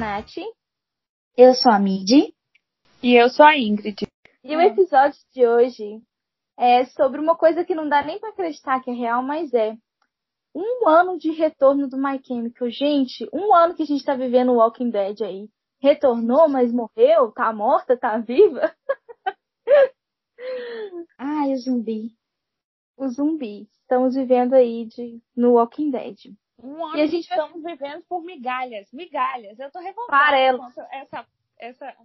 Nath. Eu sou a Midi. E eu sou a Ingrid. E o episódio de hoje é sobre uma coisa que não dá nem para acreditar que é real, mas é. Um ano de retorno do My Chemical. Gente, um ano que a gente tá vivendo o Walking Dead aí. Retornou, mas morreu? Tá morta? Tá viva? Ai, o zumbi. O zumbi. Estamos vivendo aí de, no Walking Dead. Um ano E a que gente vai- estamos vivendo por migalhas. Migalhas. Eu tô revoltada com essa, essa,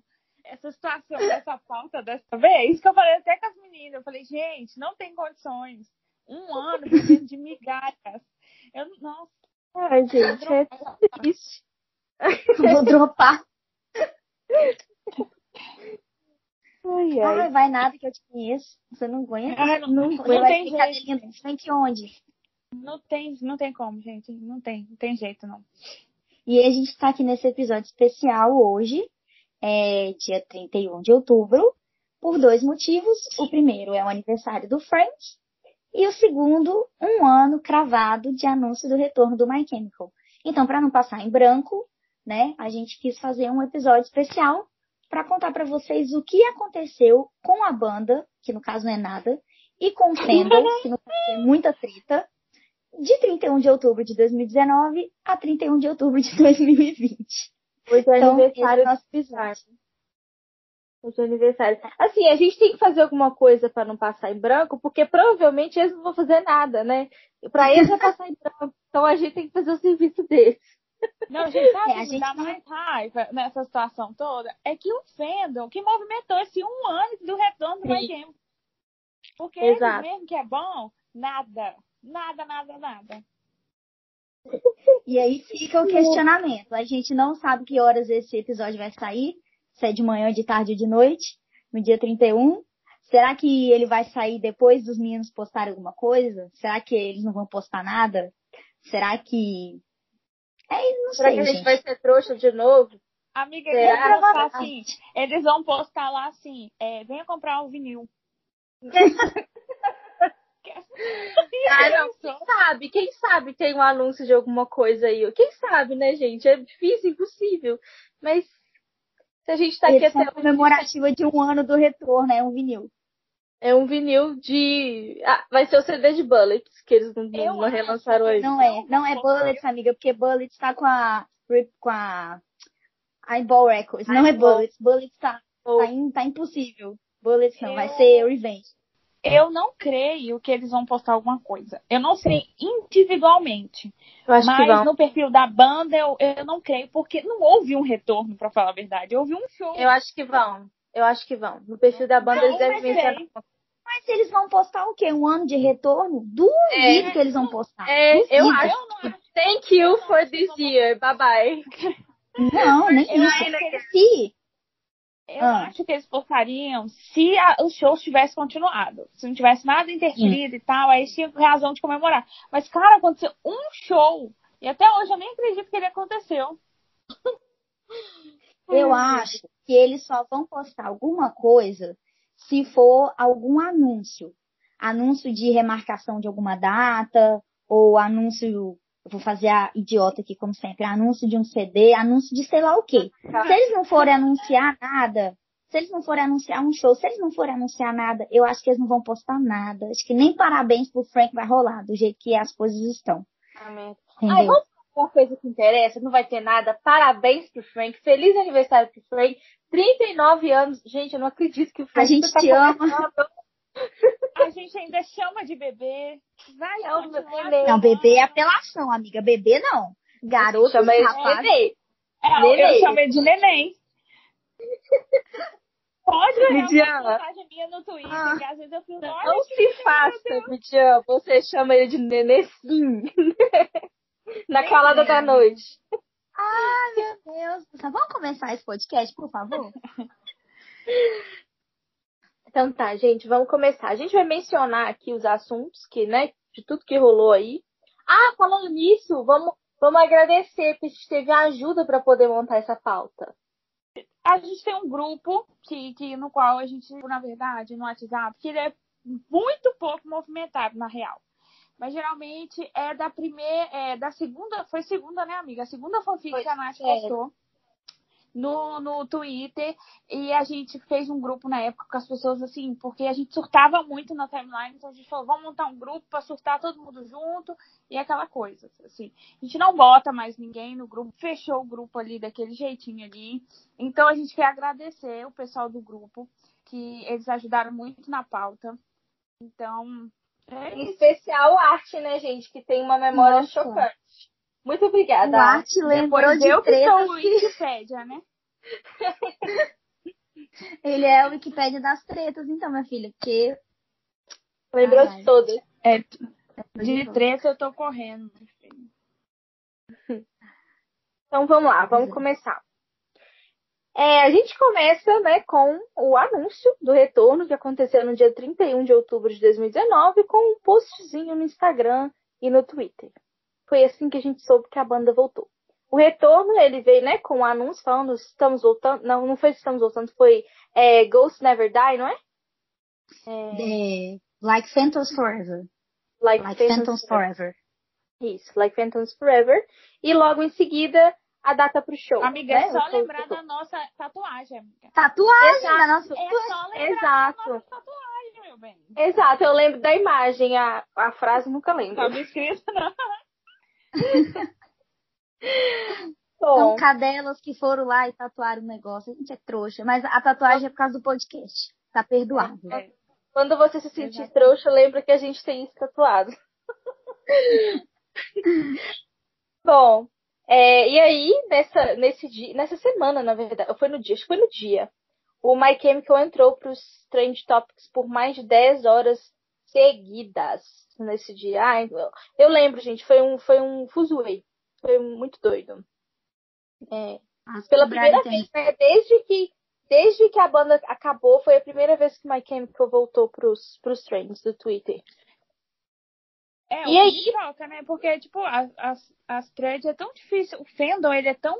essa situação, dessa pauta dessa vez, que eu falei até com as meninas. Eu falei, gente, não tem condições. Um ano vivendo de migalhas. Eu não. Ai, gente, é triste. Vou dropar. Ai, Ai, ai. vai nada que eu te conheço. Você não aguenta. Ai, não, não, não vai tem jeito. do Frank onde? Não tem, não tem como, gente. Não tem, não tem jeito, não. E a gente tá aqui nesse episódio especial hoje, é dia 31 de outubro, por dois motivos. O primeiro é o aniversário do Frank, e o segundo, um ano cravado de anúncio do retorno do My Chemical. Então, para não passar em branco, né, a gente quis fazer um episódio especial para contar para vocês o que aconteceu com a banda, que no caso não é nada, e com o Fendel, que no caso é muita treta, de 31 de outubro de 2019 a 31 de outubro de 2020. Hoje é Então, aniversário esse é o do Bizarro. Hoje é aniversário. Assim, a gente tem que fazer alguma coisa pra não passar em branco, porque provavelmente eles não vão fazer nada, né? Pra eles vai passar em branco. Então a gente tem que fazer o serviço deles. Não, gente, sabe É, o a que me gente dá não- mais raiva nessa situação toda? É que o Fandom que movimentou esse um ano do retorno do. My Game. Porque Exato. ele mesmo que é bom, nada. Nada, nada, nada. E aí fica o questionamento. A gente não sabe que horas esse episódio vai sair, se é de manhã, de tarde ou de noite, no dia 31. Será que ele vai sair depois dos meninos postarem alguma coisa? Será que eles não vão postar nada? Será que. É, não Será sei, que a gente gente. vai ser trouxa de novo? Amiga, Será? eles vão postar assim. Eles vão postar lá assim, é, venha comprar um vinil. Ah, não. Quem sabe? Quem sabe tem um anúncio de alguma coisa aí? Quem sabe, né, gente? É difícil, impossível. Mas se a gente tá aqui até hoje, comemorativa de um ano do retorno, é um vinil. é um vinil de. Ah, vai ser o CD de Bullets, que eles não, não relançaram hoje. Não é, não é Bullets, amiga, porque Bullets tá com a. com a. Eyeball Records. Não é. Bullets. Bullets tá, tá, tá impossível. Bullets não, vai Eu- ser Revenge. Eu não creio que eles vão postar alguma coisa. Eu não sei individualmente. Mas no perfil da banda eu, eu não creio, porque não houve um retorno, pra falar a verdade. Houve um show. Eu acho que vão. Eu acho que vão. No perfil da banda eles Não, devem mas mencionar. sei. Mas eles vão postar o quê? Um ano de retorno? Duvido É. que eles vão postar. É, eu acho. Eu não acho Thank you for this year. Bye bye. Não, nem isso. Se, Eu Ah. acho que eles postariam se a, o show tivesse continuado. Se não tivesse nada interferido e tal, aí tinha razão de comemorar. Mas, cara, aconteceu um show. E até hoje eu nem acredito que ele aconteceu. eu acho que eles só vão postar alguma coisa se for algum anúncio. Anúncio de remarcação de alguma data, ou anúncio. Eu vou fazer a idiota aqui, como sempre. Anúncio de um CD, anúncio de sei lá o quê. Se eles não forem anunciar nada, se eles não forem anunciar um show, se eles não forem anunciar nada, eu acho que eles não vão postar nada. Acho que nem parabéns pro Frank vai rolar, do jeito que as coisas estão. Amém. Entendeu? Ai, vamos fazer uma coisa que interessa, não vai ter nada. Parabéns pro Frank. Feliz aniversário pro Frank. 39 anos. Gente, eu não acredito que o Frank A gente tá te ama. A gente ainda chama de bebê. Vai É o continuar bebê. Não, bebê é apelação, amiga. Bebê não. Garoto, Chama de rapaz. bebê. É, Neném. eu chamo ele de neném. Pode olhar uma Midiana. postagem minha no Twitter, Ah. que às vezes eu fico, olha Não que se faça, Midian. Você chama ele de nenecinho. Na Nem calada da noite. Ai, meu Deus. céu. Vamos começar esse podcast, por favor? Então tá, gente, vamos começar. A gente vai mencionar aqui os assuntos que, né, de tudo que rolou aí. Ah, falando nisso, vamos, vamos agradecer, porque a gente teve ajuda para poder montar essa pauta. A gente tem um grupo que, que, no qual a gente, na verdade, no WhatsApp, que ele é muito pouco movimentado, na real. Mas geralmente é da primeira, é da segunda, foi segunda, né, amiga? A segunda fanfic Foi, que a Nath é. No, no Twitter e a gente fez um grupo na época com as pessoas assim, porque a gente surtava muito na timeline, então a gente falou, vamos montar um grupo para surtar todo mundo junto e aquela coisa, assim. A gente não bota mais ninguém no grupo, fechou o grupo ali daquele jeitinho ali. Então a gente quer agradecer o pessoal do grupo, que eles ajudaram muito na pauta. Então, é em especial arte, né, gente, que tem uma memória Nossa. chocante. Muito obrigada. O arte lembrou Depois de eu que sou o Wikipédia, né? Ele é o Wikipédia das tretas, então, minha filha, porque... Lembrou Ai, de todas. É, de treta eu tô correndo, Então vamos lá, vamos começar. É, a gente começa né, com o anúncio do retorno que aconteceu no dia 31 de outubro de 2019 com um postzinho no Instagram e no Twitter. Foi assim que a gente soube que a banda voltou. O retorno, ele veio, né, com um anúncio falando estamos voltando. Não, não foi estamos voltando, foi é, Ghost Never Die, não é? é... Like Phantoms Forever. Like, like Phantoms, Phantoms Forever. Forever. Isso, Like Phantoms Forever. E logo em seguida, a data pro show. Amiga, né? é só lembrar da nossa tatuagem, amiga. Tatuagem Exato. da nossa É só lembrar Exato. da nossa tatuagem, meu bem. Exato, eu lembro da imagem, a, a frase nunca lembro. Tá escrito, não. São cadelas que foram lá e tatuaram o negócio. A gente é trouxa, mas a tatuagem é por causa do podcast. Tá perdoado. É. Quando você se sentir Exato. trouxa, lembra que a gente tem isso tatuado. Bom, é, e aí, nessa, nesse dia, nessa semana, na verdade, foi no dia, acho que foi no dia, o My Chemical entrou para os Trend Topics por mais de 10 horas seguidas nesse dia. Eu, lembro, gente, foi um, foi um fuzuei. Foi muito doido. É, pela primeira vez, né, desde que desde que a banda acabou, foi a primeira vez que My Chemical voltou pros, pros trends do Twitter. É, e aí? troca, né? Porque, tipo, as, as, as threads é tão difícil. O fandom, ele é tão.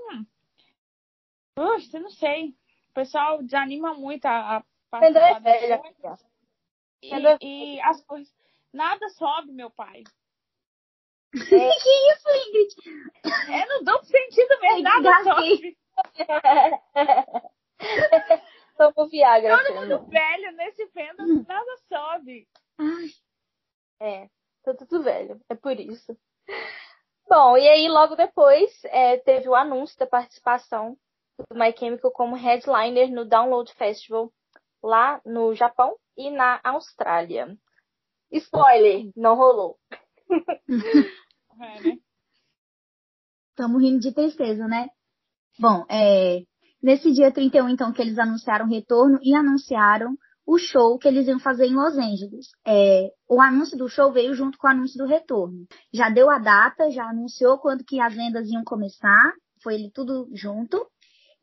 Puxa, não sei. O pessoal desanima muito a, a participar é velha, e, é... e as coisas. Nada sobe, meu pai. É... que isso, Ingrid? É no duplo sentido mesmo, nada sobe. Tomo Viagra. Todo mundo velho nesse fandom, hum. nada sobe. Ai. É. Tá tudo velho, é por isso. Bom, e aí logo depois é, teve o anúncio da participação do My Chemical como headliner no Download Festival lá no Japão e na Austrália. Spoiler, não rolou. É, né? Estamos rindo de tristeza, né? Bom, é, nesse dia 31, então, que eles anunciaram o retorno e anunciaram o show que eles iam fazer em Los Angeles. É, o anúncio do show veio junto com o anúncio do retorno. Já deu a data, já anunciou quando que as vendas iam começar, foi ele tudo junto.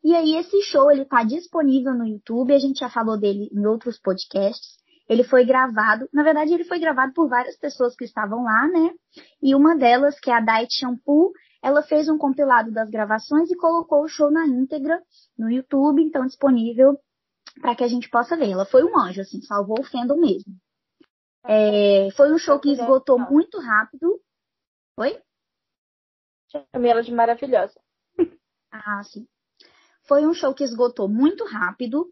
E aí esse show ele está disponível no YouTube, a gente já falou dele em outros podcasts. Ele foi gravado, na verdade ele foi gravado por várias pessoas que estavam lá, né? E uma delas, que é a Diet Shampoo, ela fez um compilado das gravações e colocou o show na íntegra no YouTube, então disponível para que a gente possa ver. Ela foi um anjo, assim, salvou o fandom mesmo. É, foi um show que esgotou muito rápido. Oi? Chamei ela de maravilhosa. Ah, sim. Foi um show que esgotou muito rápido,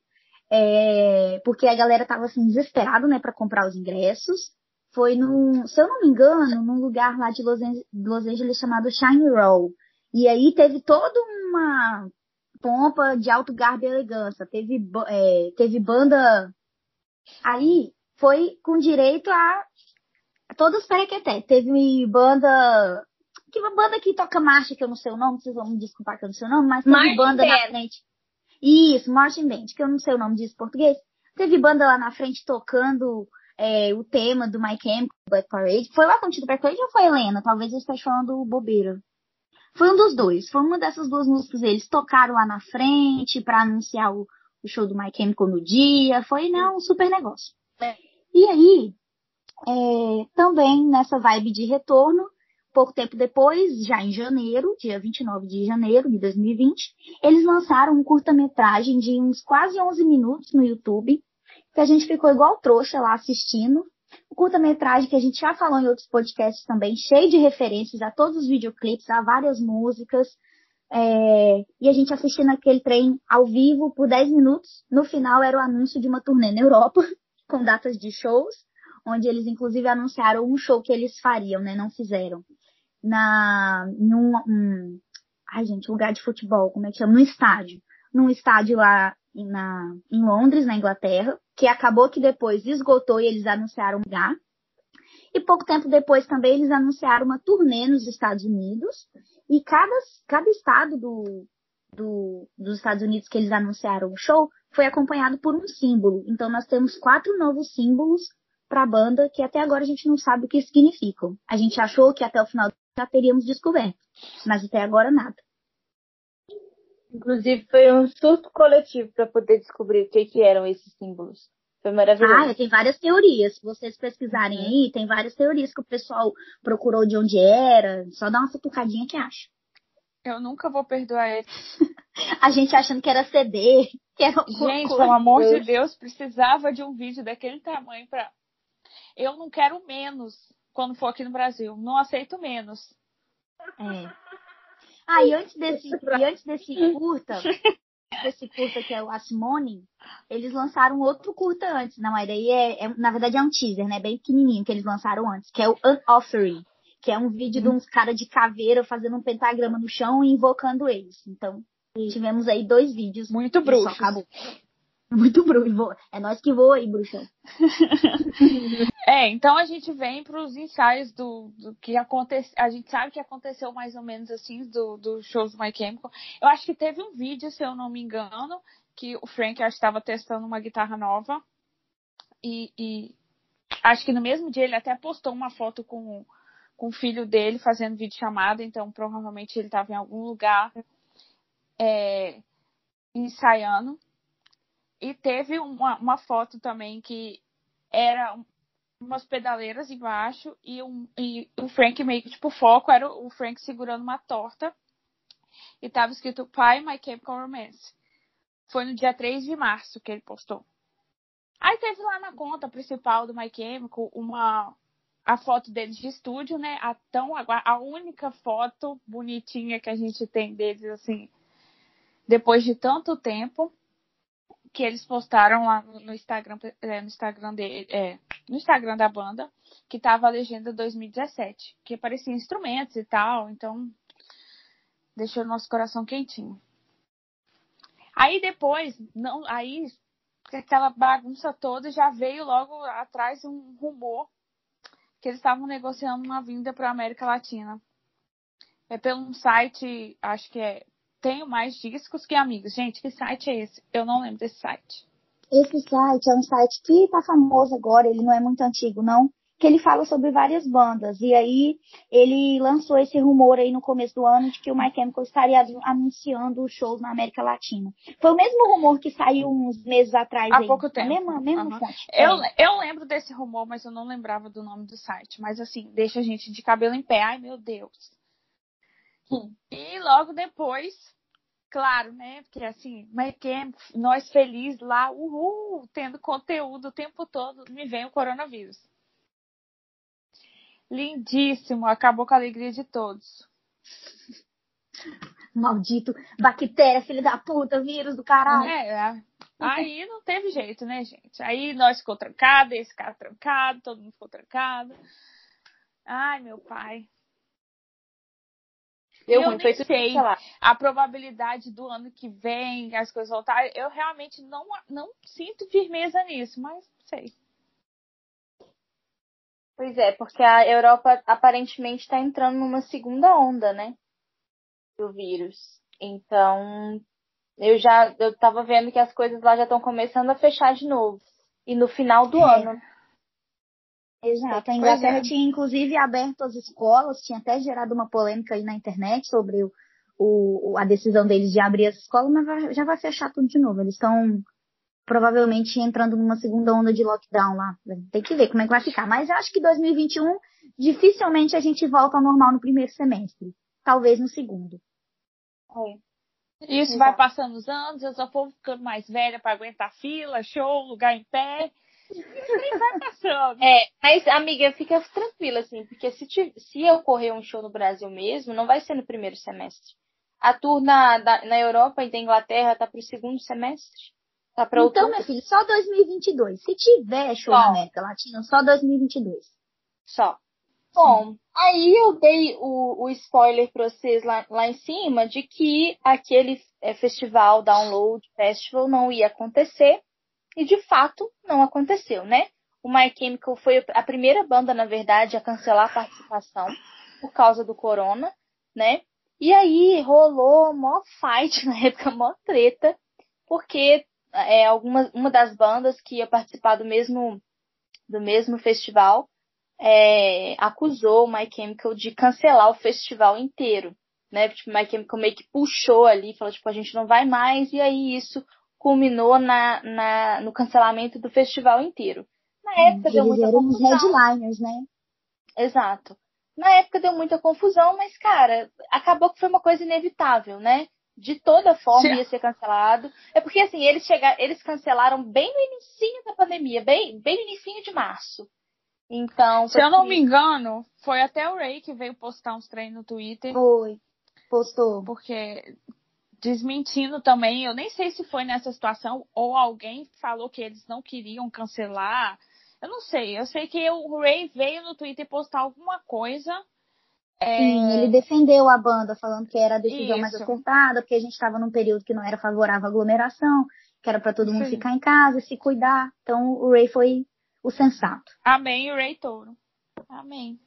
é, porque a galera tava assim desesperado, né, para comprar os ingressos. Foi num, se eu não me engano, num lugar lá de Los Angeles, Los Angeles chamado Shine Roll. E aí teve toda uma pompa de alto garbo e elegância. Teve, é, teve banda. Aí foi com direito a todos perequeté. Teve banda. Que uma banda que toca marcha, que eu não sei o nome, vocês vão me desculpar que eu não sei o nome, mas teve Martin banda Band. na frente. Isso, Martin Band, que eu não sei o nome disso em português. Teve banda lá na frente tocando é, o tema do My Camp, Black Parade. Foi lá contigo Black Parade ou foi Helena? Talvez eu esteja falando bobeira. Foi um dos dois. Foi uma dessas duas músicas. Eles tocaram lá na frente para anunciar o, o, show do My Chemical no dia. Foi né, um super negócio. E aí, é, também nessa vibe de retorno, pouco tempo depois, já em janeiro, dia 29 de janeiro de 2020, eles lançaram um curta-metragem de uns quase 11 minutos no YouTube, que a gente ficou igual trouxa lá assistindo. O curta-metragem que a gente já falou em outros podcasts também, cheio de referências a todos os videoclipes, a várias músicas. É, e a gente assistindo aquele trem ao vivo por 10 minutos. No final era o anúncio de uma turnê na Europa, com datas de shows, onde eles inclusive anunciaram um show que eles fariam, né? Não fizeram. Na, num, um, ai gente, lugar de futebol, como é que chama? No estádio. Num estádio lá na, em Londres, na Inglaterra, que acabou que depois esgotou e eles anunciaram um lugar. E pouco tempo depois também eles anunciaram uma turnê nos Estados Unidos. E cada, cada estado do, do, dos Estados Unidos que eles anunciaram o show foi acompanhado por um símbolo. Então nós temos quatro novos símbolos para a banda que até agora a gente não sabe o que significam. A gente achou que até o final já teríamos descoberto, mas até agora nada. Inclusive foi um surto coletivo para poder descobrir o que, que eram esses símbolos. Foi maravilhoso. Ah, tem várias teorias. Se vocês pesquisarem uhum. aí, tem várias teorias que o pessoal procurou de onde era. Só dá uma futucadinha que acha. Eu nunca vou perdoar ele. a gente achando que era CD, que era Gente, pelo amor de Deus, precisava de um vídeo daquele tamanho para Eu não quero menos quando for aqui no Brasil. Não aceito menos. É. Ah, e antes desse, e antes desse curta, desse curta que é o Asimone, eles lançaram outro curta antes. Não, mas daí é, é, na verdade é um teaser, né? Bem pequenininho que eles lançaram antes, que é o Unoffering, que é um vídeo de uns caras de caveira fazendo um pentagrama no chão e invocando eles. Então, tivemos aí dois vídeos. Muito bruxos. Muito bruxo. É nós que voa aí, bruxa. é, então a gente vem para os ensaios do, do que aconteceu. A gente sabe que aconteceu mais ou menos assim do, do shows do My Chemical. Eu acho que teve um vídeo, se eu não me engano, que o Frank estava testando uma guitarra nova. E, e, acho que no mesmo dia ele até postou uma foto com, com o filho dele fazendo vídeo chamada, então provavelmente ele estava em algum lugar é, ensaiando. E teve uma, uma foto também que era umas pedaleiras embaixo e, um, e o Frank meio que, tipo, o foco era o Frank segurando uma torta e tava escrito Pai, My Chemical Romance. Foi no dia 3 de março que ele postou. Aí teve lá na conta principal do My Chemical uma a foto deles de estúdio, né? A tão a única foto bonitinha que a gente tem deles assim depois de tanto tempo que eles postaram lá no Instagram, é, no Instagram de, é, no Instagram da banda, que tava a legenda 2017, que aparecia instrumentos e tal, então deixou o nosso coração quentinho. Aí depois, não, aí aquela bagunça toda já veio logo atrás um rumor que eles estavam negociando uma vinda para a América Latina. É pelo site, acho que é tenho mais discos que amigos. Gente, que site é esse? Eu não lembro desse site. Esse site é um site que tá famoso agora, ele não é muito antigo, não. Que ele fala sobre várias bandas. E aí ele lançou esse rumor aí no começo do ano de que o My Chemical estaria anunciando shows na América Latina. Foi o mesmo rumor que saiu uns meses atrás. Há aí. pouco tempo. A mesma, mesma uhum. fonte. Eu, eu lembro desse rumor, mas eu não lembrava do nome do site. Mas assim, deixa a gente de cabelo em pé. Ai, meu Deus. E logo depois, claro, né? Porque assim, MyCamp, nós felizes lá, uhul, tendo conteúdo o tempo todo, me vem o coronavírus. Lindíssimo, acabou com a alegria de todos. Maldito, bactéria, filho da puta, vírus do caralho. É, é. aí não teve jeito, né, gente? Aí nós ficou trancado, esse cara trancado, todo mundo ficou trancado. Ai, meu pai. Eu, eu nem sei a probabilidade do ano que vem as coisas voltarem. Eu realmente não, não sinto firmeza nisso, mas sei. Pois é, porque a Europa aparentemente está entrando numa segunda onda, né? Do vírus. Então, eu já eu tava vendo que as coisas lá já estão começando a fechar de novo. E no final do é. ano. Exato. A Inglaterra é. tinha inclusive aberto as escolas, tinha até gerado uma polêmica aí na internet sobre o, o, a decisão deles de abrir as escolas, mas vai, já vai fechar tudo de novo. Eles estão provavelmente entrando numa segunda onda de lockdown lá. Tem que ver como é que vai ficar. Mas eu acho que 2021 dificilmente a gente volta ao normal no primeiro semestre. Talvez no segundo. É. Isso Exato. vai passando os anos, eu só vou ficando mais velha para aguentar fila, show, lugar em pé. É, mas amiga, fica tranquila, assim, porque se, te, se ocorrer um show no Brasil mesmo, não vai ser no primeiro semestre. a tour na, da, na Europa e da Inglaterra tá pro segundo semestre. Tá pra então, meu filho, só 2022. Se tiver show na América Latina, só 2022. Só. Bom, aí eu dei o, o spoiler para vocês lá, lá em cima de que aquele é, festival, Download Festival, não ia acontecer. E de fato não aconteceu, né? O My Chemical foi a primeira banda, na verdade, a cancelar a participação por causa do corona, né? E aí rolou mó fight na época, mó treta, porque é, alguma, uma das bandas que ia participar do mesmo, do mesmo festival é, acusou o My Chemical de cancelar o festival inteiro. Né? Tipo, o My Chemical meio que puxou ali, falou, tipo, a gente não vai mais, e aí isso culminou na, na, no cancelamento do festival inteiro. Na época Eles deu muita eram confusão. os headliners, né? Exato. Na época deu muita confusão, mas, cara, acabou que foi uma coisa inevitável, né? De toda forma Sim. ia ser cancelado. É porque, assim, eles chegaram, eles cancelaram bem no início da pandemia, bem, bem no início de março. Então, Se eu não me engano, foi até o Ray que veio postar uns treinos no Twitter, Foi. Postou. porque desmentindo também, eu nem sei se foi nessa situação ou alguém falou que eles não queriam cancelar. Eu não sei, eu sei que o Ray veio no Twitter postar alguma coisa. é, Sim, ele defendeu a banda, falando que era a decisão mais Isso. acertada, porque a gente estava num período que não era favorável à aglomeração, que era para todo mundo Sim. ficar em casa, se cuidar. Então o Ray foi o sensato. Amém, o Ray Touro. Amém.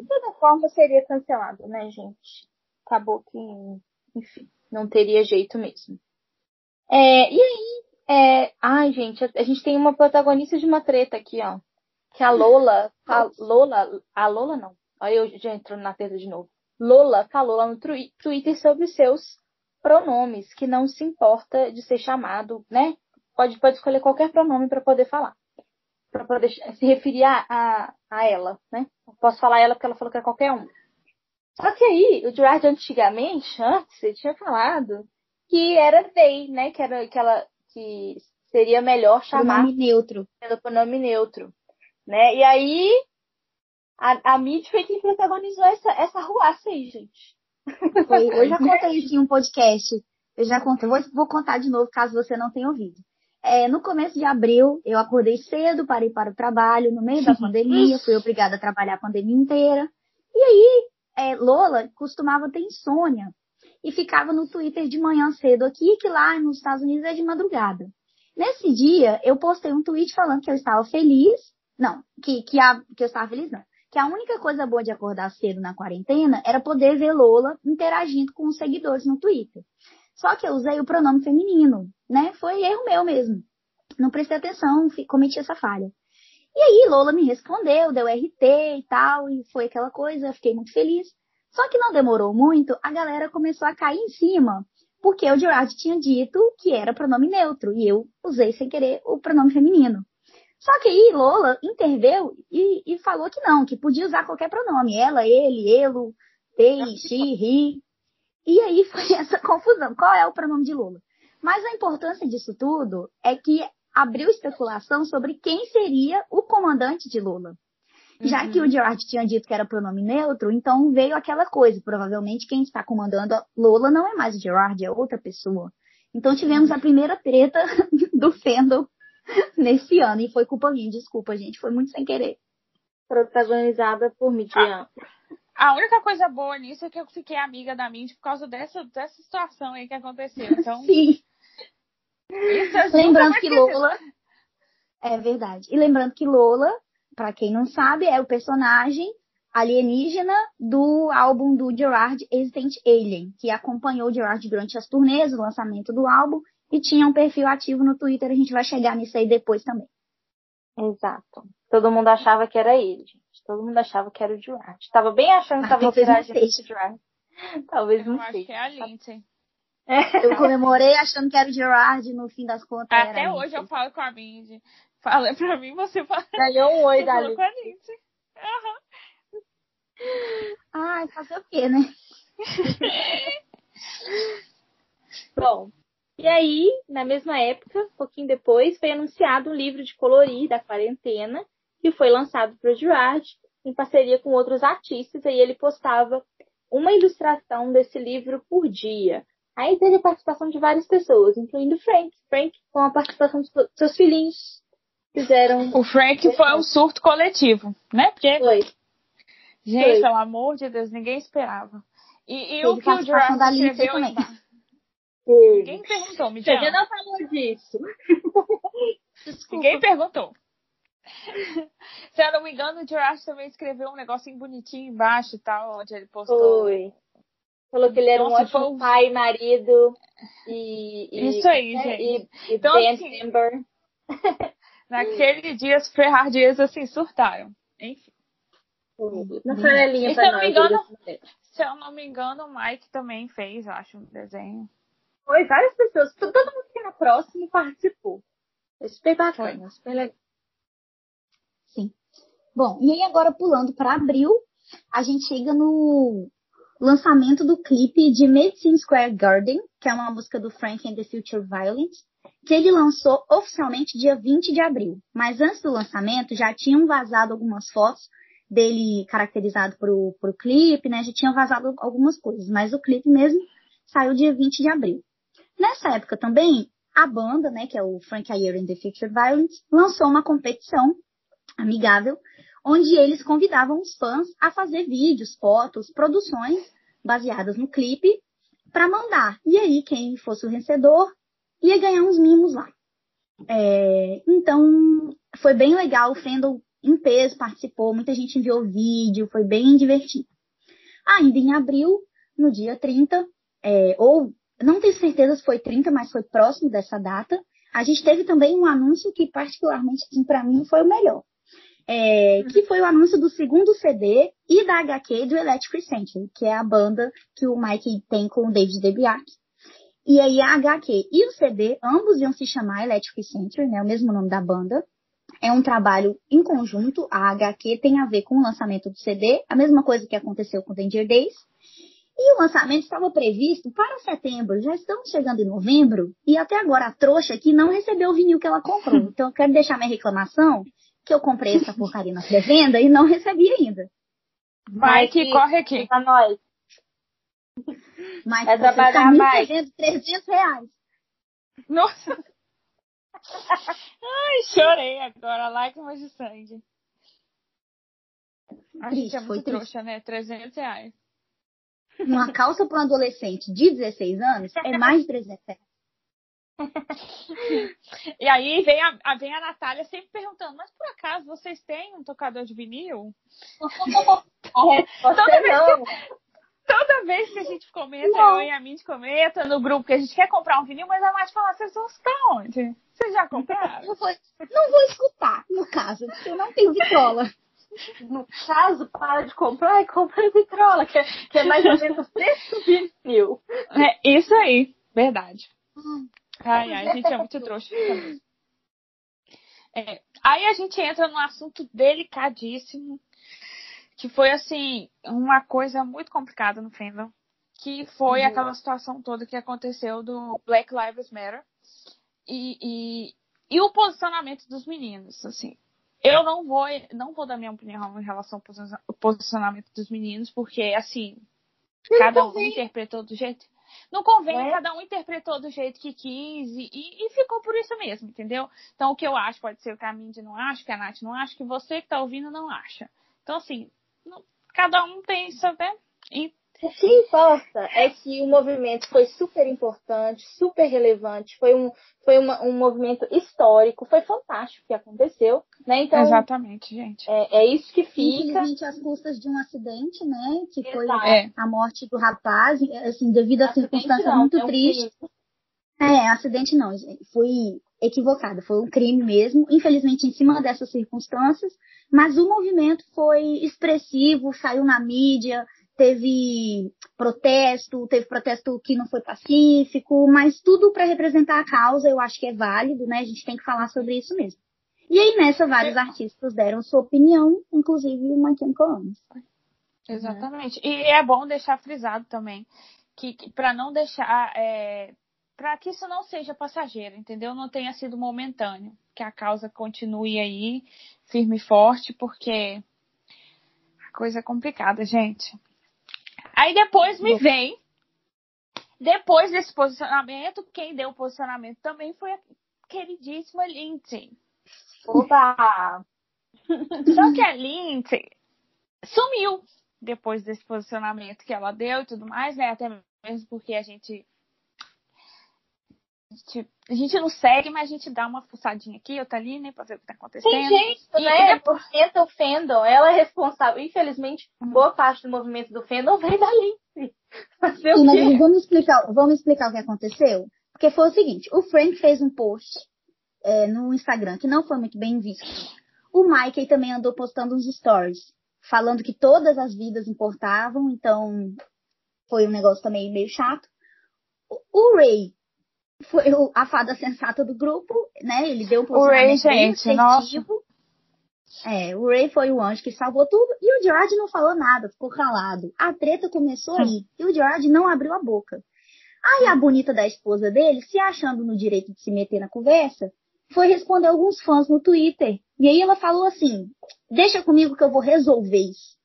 de toda forma seria cancelado, né, gente? Acabou que, enfim, não teria jeito mesmo. É, e aí, é, ai, gente, a, a gente tem uma protagonista de uma treta aqui, ó. Que a Lola, a Lola, a Lola não. Olha eu já entrando na treta de novo. Lola falou lá no twi- Twitter sobre seus pronomes, que não se importa de ser chamado, né? Pode, pode escolher qualquer pronome para poder falar. Para poder se referir a, a, a ela, né? Eu posso falar ela porque ela falou que é qualquer um. Só que aí, o Gerard antigamente, antes, ele tinha falado que era they, né? Que era que ela que seria melhor chamar Pronome neutro. pelo pronome neutro, né? E aí a, a mídia foi quem protagonizou essa, essa ruaça aí, gente. Foi, eu já contei isso em um podcast. Eu já contei. Vou, vou contar de novo, caso você não tenha ouvido. É, no começo de abril, eu acordei cedo, parei para o trabalho, no meio da pandemia, fui obrigada a trabalhar a pandemia inteira. E aí, é, Lola costumava ter insônia e ficava no Twitter de manhã cedo aqui, que lá nos Estados Unidos é de madrugada. Nesse dia, eu postei um tweet falando que eu estava feliz. Não, que, que, a, que eu estava feliz, não. Que a única coisa boa de acordar cedo na quarentena era poder ver Lola interagindo com os seguidores no Twitter. Só que eu usei o pronome feminino, né? Foi erro meu mesmo. Não prestei atenção, cometi essa falha. E aí Lola me respondeu, deu RT e tal, e foi aquela coisa, fiquei muito feliz. Só que não demorou muito, a galera começou a cair em cima, porque o Gerard tinha dito que era pronome neutro, e eu usei sem querer o pronome feminino. Só que aí Lola interveio e, e falou que não, que podia usar qualquer pronome. Ela, ele, elo, they, she, he. E aí foi essa confusão. Qual é o pronome de Lola? Mas a importância disso tudo é que abriu especulação sobre quem seria o comandante de Lola. Já Uhum. que o Gerard tinha dito que era pronome neutro, então veio aquela coisa. Provavelmente quem está comandando a Lola não é mais o Gerard, é outra pessoa. Então tivemos a primeira treta do fandom nesse ano. E foi culpa minha, desculpa, gente. Foi muito sem querer. Protagonizada por Midian. A única coisa boa nisso é que eu fiquei amiga da Mindy por causa dessa, dessa situação aí que aconteceu. Então, Sim. Isso é Lembrando que. Lola. É verdade. E lembrando que Lola, pra quem não sabe, é o personagem alienígena do álbum do Gerard Existent Alien, que acompanhou o Gerard durante as turnês, o lançamento do álbum, e tinha um perfil ativo no Twitter. A gente vai chegar nisso aí depois também. Exato. Todo mundo achava que era ele, gente. Todo mundo achava que era o Gerard. Tava bem achando que Ah, tava talvez não seja. o Gerard. Talvez Eu não acho seja. que é a Lindsay. Eu comemorei achando que era o Gerard, no fim das contas. Até hoje Lindsay. eu falo com a Mindy. Fala pra mim, você fala, Ganhou um oi você da falou Liz. com a Lindsay. Aham. Ai, fazer o quê, né? Bom, e aí, na mesma época, um pouquinho depois, foi anunciado um livro de colorir da quarentena, que foi lançado para o Gerard, em parceria com outros artistas, e ele postava uma ilustração desse livro por dia. Aí teve a participação de várias pessoas, incluindo Frank. Frank com a participação dos seus filhinhos. Fizeram. O Frank foi um surto coletivo, né? Porque. Foi. Gente, foi. pelo amor de Deus, ninguém esperava. E, e o que o Jurassic escreveu também. Ninguém perguntou, me Você não falou disso. Ninguém perguntou. Se eu não me engano, o Jurassic também escreveu um negocinho bonitinho embaixo e tal, onde ele postou. Foi. Falou que ele era Nossa, um ótimo foi... pai, marido e, e. Isso aí, né? gente. E, e então, band assim, member. Naquele dia, os Ferrardias assim surtaram. Enfim. Na fanelinha se eu não me engano, se eu não me engano, o Mike também fez, acho, um desenho. Foi, várias pessoas. Todo mundo que era próximo participou. Foi super bacana, Foi. super legal. Sim. Bom, e aí agora pulando para abril, a gente chega no lançamento do clipe de Medicine Square Garden, que é uma música do Frank and the Future Violent, que ele lançou oficialmente dia 20 de abril. Mas antes do lançamento já tinham vazado algumas fotos dele caracterizado pro, pro clipe, né? Já tinham vazado algumas coisas, mas o clipe mesmo saiu dia 20 de abril. Nessa época também, a banda, né, que é o Frank Ayer and the Future Violence, lançou uma competição amigável, onde eles convidavam os fãs a fazer vídeos, fotos, produções baseadas no clipe para mandar. E aí, quem fosse o vencedor ia ganhar uns mimos lá. É, então, foi bem legal. O Fendel em peso participou, muita gente enviou vídeo, foi bem divertido. Ainda em abril, no dia 30, é, ou não tenho certeza se foi 30, mas foi próximo dessa data, a gente teve também um anúncio que particularmente assim, para mim foi o melhor. É, que foi o anúncio do segundo CD e da HQ do Electric Century, que é a banda que o Mike tem com o David DeBiac. E aí a HQ e o CD, ambos iam se chamar Electric Century, né, o mesmo nome da banda. É um trabalho em conjunto, a HQ tem a ver com o lançamento do CD, a mesma coisa que aconteceu com Danger Days. E o lançamento estava previsto para setembro, já estamos chegando em novembro, e até agora a trouxa aqui não recebeu o vinil que ela comprou. Então eu quero deixar minha reclamação, que eu comprei essa porcaria na pré-venda e não recebi ainda. Vai que corre aqui. Pra nós. Mas é trabalhar mais. 300 reais. Nossa. Ai, chorei agora. Lágrimas de sangue. A gente é muito trouxa, né? 300 reais. Uma calça para um adolescente de 16 anos é mais de 300 reais. e aí vem a, vem a Natália sempre perguntando, mas por acaso vocês têm um tocador de vinil? toda, vez que, toda vez que a gente comenta, não. eu e a Mindy comenta no grupo que a gente quer comprar um vinil, mas a Nath fala, vocês vão escutar onde? Vocês já compraram? Não vou, não vou escutar, no caso, porque eu não tenho vitrola. No caso, para de comprar e compra vitrola, que é, que é mais ou menos o preço do vinil. É isso aí, verdade. Ai, ai, a gente é muito trouxa. É, aí a gente entra num assunto delicadíssimo, que foi assim, uma coisa muito complicada no fandom, que foi uhum. aquela situação toda que aconteceu do Black Lives Matter e, e, e o posicionamento dos meninos, assim. Eu não vou, não vou dar minha opinião em relação ao posicionamento dos meninos, porque, assim, cada um interpretou do jeito. Não convém, é? cada um interpretou do jeito que quis e, e, ficou por isso mesmo, entendeu? Então, o que eu acho pode ser o que a Mindy não acha, que a Nath não acha, que você que tá ouvindo não acha. Então, assim, não, cada um pensa, né? E o que importa é que o movimento foi super importante, super relevante, foi um, foi uma, um movimento histórico, foi fantástico o que aconteceu, né? Então, Exatamente, gente. É, é isso que fica. Infelizmente, às custas de um acidente, né? Que foi é. a morte do rapaz, assim, devido a circunstâncias muito é um tristes. É, acidente não, foi equivocado, foi um crime mesmo, infelizmente em cima dessas circunstâncias, mas o movimento foi expressivo, saiu na mídia, teve protesto, teve protesto que não foi pacífico, mas tudo para representar a causa eu acho que é válido, né? A gente tem que falar sobre isso mesmo. E aí nessa vários artistas deram sua opinião, inclusive o My Chemical Exatamente. E é bom deixar frisado também que, que para não deixar é, para que isso não seja passageiro, entendeu? Não tenha sido momentâneo, que a causa continue aí firme e forte, porque a coisa é complicada, gente. Aí depois me vem, depois desse posicionamento, quem deu o posicionamento também foi a queridíssima Lindsay. Opa! Só que a Lindsay sumiu depois desse posicionamento que ela deu e tudo mais, né? Até mesmo porque a gente gente, a gente não segue, mas a gente dá uma fuçadinha aqui, outra ali, né, pra ver o que tá acontecendo. Tem jeito, né? Depois... o fandom, ela é responsável. Infelizmente, uhum. boa parte do movimento do fandom vem da Lindsay. Mas vamos explicar, vamos explicar o que aconteceu? Porque foi o seguinte, o Frank fez um post é, no Instagram que não foi muito bem visto. O Mike também andou postando uns stories falando que todas as vidas importavam, então foi um negócio também meio chato. O Ray foi a fada sensata do grupo, né? Ele deu um O Ray, gente, nossa. É, o Ray foi o anjo que salvou tudo e o George não falou nada, ficou calado. A treta começou aí e o George não abriu a boca. Aí a bonita da esposa dele, se achando no direito de se meter na conversa, foi responder alguns fãs no Twitter. E aí ela falou assim: Deixa comigo que eu vou resolver isso.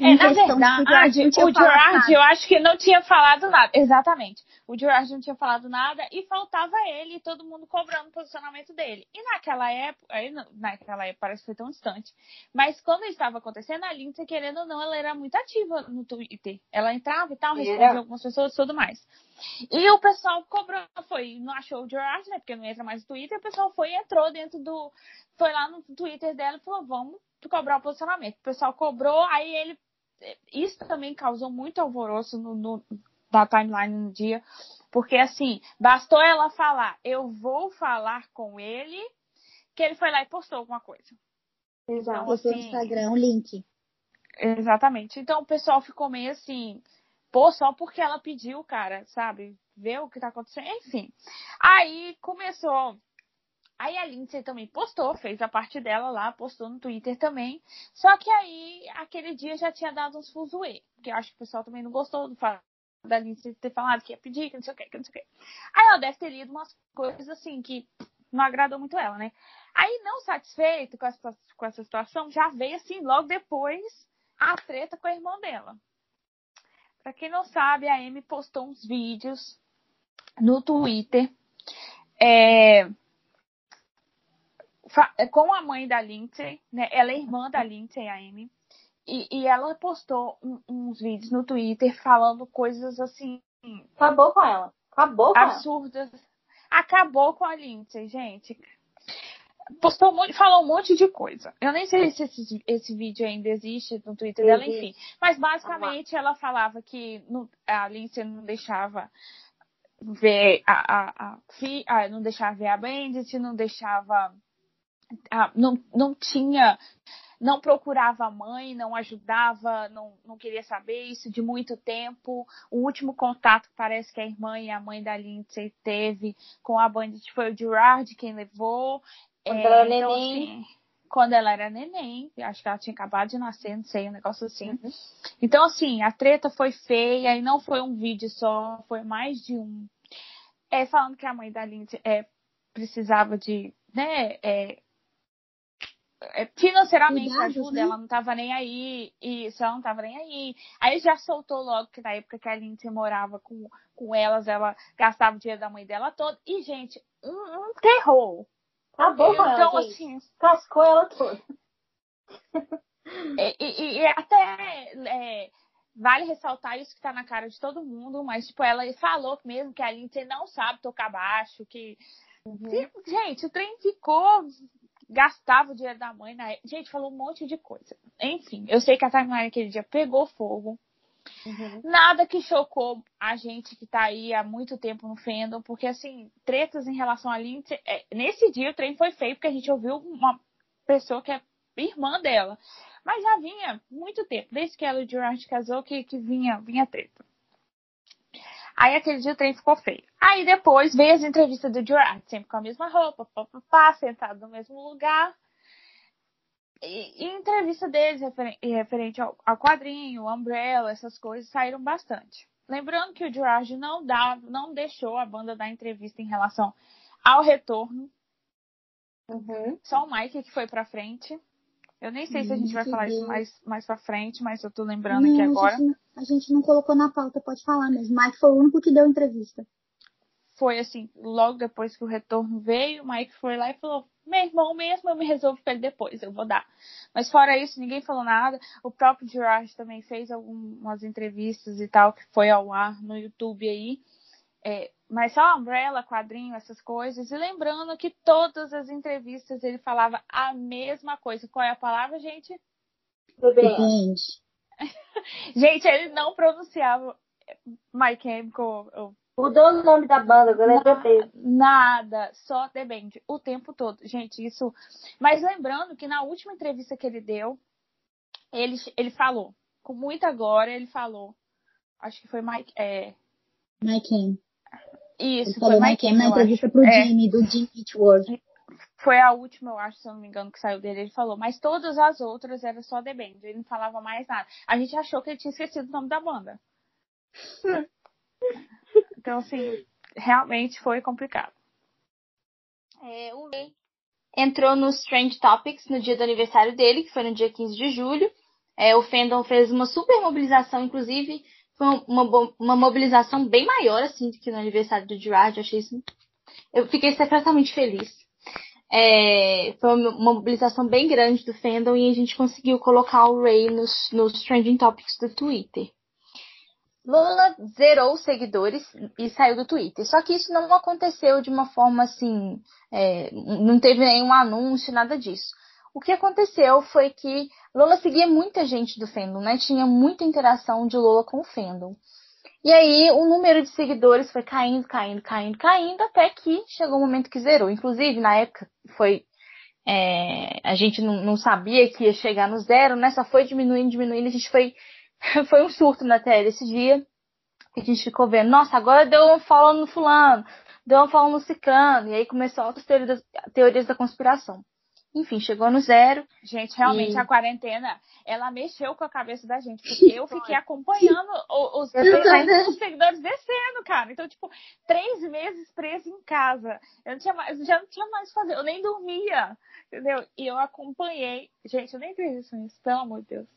É, na verdade, o Gerard, eu acho que não tinha falado nada. Exatamente. O Gerard não tinha falado nada e faltava ele e todo mundo cobrando o posicionamento dele. E naquela época, naquela época parece que foi tão distante, mas quando estava acontecendo, a Lindsay, querendo ou não, ela era muito ativa no Twitter. Ela entrava e tal, respondia algumas pessoas e tudo mais. E o pessoal cobrou, foi, não achou o Gerard, né, porque não entra mais no Twitter, o pessoal foi e entrou dentro do, foi lá no Twitter dela e falou, vamos cobrar o posicionamento. O pessoal cobrou, aí ele. Isso também causou muito alvoroço no, no, na timeline no dia. Porque assim, bastou ela falar, eu vou falar com ele, que ele foi lá e postou alguma coisa. Exato. Então, postou assim, no Instagram um link. Exatamente. Então o pessoal ficou meio assim, pô, só porque ela pediu, cara, sabe? Ver o que tá acontecendo. Enfim. Aí começou Aí a Lindsay também postou, fez a parte dela lá, postou no Twitter também. Só que aí, aquele dia já tinha dado uns fuzuê. Porque eu acho que o pessoal também não gostou do fato da Lindsay ter falado que ia pedir, que não sei o que, que não sei o que. Aí ela deve ter lido umas coisas assim que não agradou muito ela, né? Aí, não satisfeito com essa, com essa situação, já veio assim, logo depois, a treta com a irmã dela. Pra quem não sabe, a Amy postou uns vídeos no Twitter. É, com a mãe da Lindsay, né? Ela é irmã da Lindsay, a Amy. E, e ela postou um, uns vídeos no Twitter falando coisas assim. Acabou com ela. Acabou com absurdas. Ela. Acabou com a Lindsay, gente. Postou muito, falou um monte de coisa. Eu nem sei se esse, esse vídeo ainda existe no Twitter dela, enfim. Mas basicamente ela falava que a Lindsay não deixava ver a, a, a, a, não deixava ver a Bandit, não deixava ah, não, não tinha, não procurava a mãe, não ajudava, não, não queria saber isso de muito tempo. O último contato que parece que a irmã e a mãe da Lindsay teve com a Bandit foi o Gerard quem levou. Quando é, ela era então, neném. Assim, quando ela era neném, acho que ela tinha acabado de nascer, não sei, um negócio assim. Uhum. Então, assim, a treta foi feia e não foi um vídeo só, foi mais de um. É, falando que a mãe da Lindsay é, precisava de, né, é, financeiramente Cuidados, ajuda, né? ela não tava nem aí, isso, ela não tava nem aí. Aí já soltou logo que na época que a Lindsay morava com, com elas, ela gastava o dinheiro da mãe dela todo. E, gente, um, um terror. Acabou então, ela, assim, cascou ela toda. e, e, e, até é, vale ressaltar isso que tá na cara de todo mundo, mas, tipo, ela falou mesmo que a Lindsay não sabe tocar baixo, que. Uhum. Gente, o trem ficou gastava o dinheiro da mãe na Gente, falou um monte de coisa. Enfim, eu sei que a timeline aquele dia pegou fogo. Uhum. Nada que chocou a gente que tá aí há muito tempo no fandom, porque assim, tretas em relação a Lindsay. É, nesse dia o trem foi feio, porque a gente ouviu uma pessoa que é irmã dela. Mas já vinha muito tempo, desde que ela e o Gerard casou, que, que vinha, vinha treta. Aí aquele dia o trem ficou feio. Aí depois veio as entrevistas do Gerard, sempre com a mesma roupa, pá, sentado no mesmo lugar. E, e entrevista deles referente, referente ao, ao, quadrinho, Umbrella, essas coisas saíram bastante. Lembrando que o Gerard não, dá, não deixou a banda dar entrevista em relação ao retorno. Uhum. Só o Mike que foi pra frente. Eu nem sei se a gente vai falar Deus. isso mais, mais pra frente, mas eu tô lembrando não, aqui agora. A gente, a gente, não colocou na pauta, pode falar mesmo. Mike foi o único que deu entrevista. Foi assim, logo depois que o retorno veio, o Mike foi lá e falou: meu irmão mesmo, eu me resolvo com ele depois, eu vou dar. Mas fora isso, ninguém falou nada. O próprio Gerard também fez algumas entrevistas e tal, que foi ao ar no YouTube aí. É, mas só Umbrella, quadrinho, essas coisas. E lembrando que todas as entrevistas ele falava a mesma coisa. Qual é a palavra, gente? Depende. gente, ele não pronunciava My Chemical. Mudou o nome da banda, agora é The Nada, só The Band, o tempo todo. Gente, isso. Mas lembrando que na última entrevista que ele deu, ele, ele falou, com muita glória, ele falou. Acho que foi Mike. É... Mike isso, falou Mike na, na entrevista pro é. Jimmy, do Jimmy World. Foi a última, eu acho, se eu não me engano, que saiu dele. Ele falou, mas todas as outras era só The Band. Ele não falava mais nada. A gente achou que ele tinha esquecido o nome da banda. então, assim, realmente foi complicado. É, o Ray entrou no Strange Topics no dia do aniversário dele, que foi no dia 15 de julho. É, o fandom fez uma super mobilização, inclusive foi uma, uma mobilização bem maior, assim, do que no aniversário do Gerard. Eu achei isso. Eu fiquei secretamente feliz. É, foi uma mobilização bem grande do fandom e a gente conseguiu colocar o Ray nos, nos trending topics do Twitter. Lola zerou seguidores e saiu do Twitter. Só que isso não aconteceu de uma forma assim, é, não teve nenhum anúncio, nada disso. O que aconteceu foi que Lola seguia muita gente do fandom, né? Tinha muita interação de Lola com o fandom. E aí o número de seguidores foi caindo, caindo, caindo, caindo, até que chegou o um momento que zerou. Inclusive, na época, foi. É, a gente não, não, sabia que ia chegar no zero, né? Só foi diminuindo, diminuindo. A gente foi. foi um surto na tela esse dia. A gente ficou vendo, nossa, agora deu um follow no fulano, deu um follow no ciclano. E aí começou outras teorias, teorias da conspiração. Enfim, chegou no zero. Gente, realmente e... a quarentena, ela mexeu com a cabeça da gente, porque eu fiquei acompanhando os, os seguidores descendo, cara. Então, tipo, três meses preso em casa. Eu não tinha mais, já não tinha mais o que fazer, eu nem dormia, entendeu? E eu acompanhei. Gente, eu nem acredito nisso, pelo amor de Deus.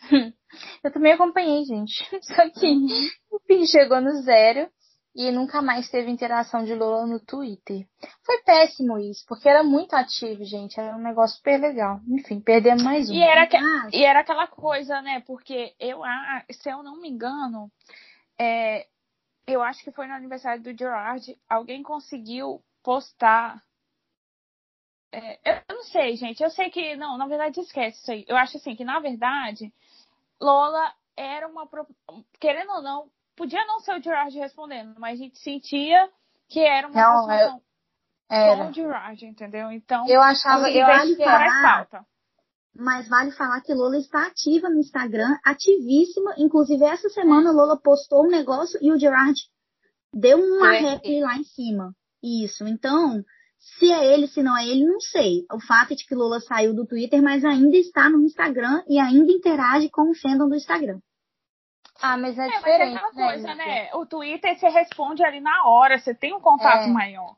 Eu também acompanhei, gente. Só que, enfim, chegou no zero e nunca mais teve interação de Lola no Twitter. Foi péssimo isso, porque era muito ativo, gente. Era um negócio super legal. Enfim, perdendo mais um. E era, que, ah. e era aquela coisa, né? Porque eu, se eu não me engano, é, eu acho que foi no aniversário do Gerard, alguém conseguiu postar. É, eu não sei, gente. Eu sei que. Não, na verdade, esquece isso aí. Eu acho assim que, na verdade, Lola era uma. Querendo ou não, podia não ser o Gerard respondendo, mas a gente sentia que era uma não, era. com o Gerard, entendeu? Então, eu achava eu acho que era falta. Mas vale falar que Lola está ativa no Instagram, ativíssima. Inclusive, essa semana Lola postou um negócio e o Gerard deu uma é. rap lá em cima. Isso. Então, se é ele, se não é ele, não sei. O fato é de que Lola saiu do Twitter, mas ainda está no Instagram e ainda interage com o fandom do Instagram. Ah, mas é, é diferente. Mas é né, coisa, né? O Twitter você responde ali na hora, você tem um contato é. maior.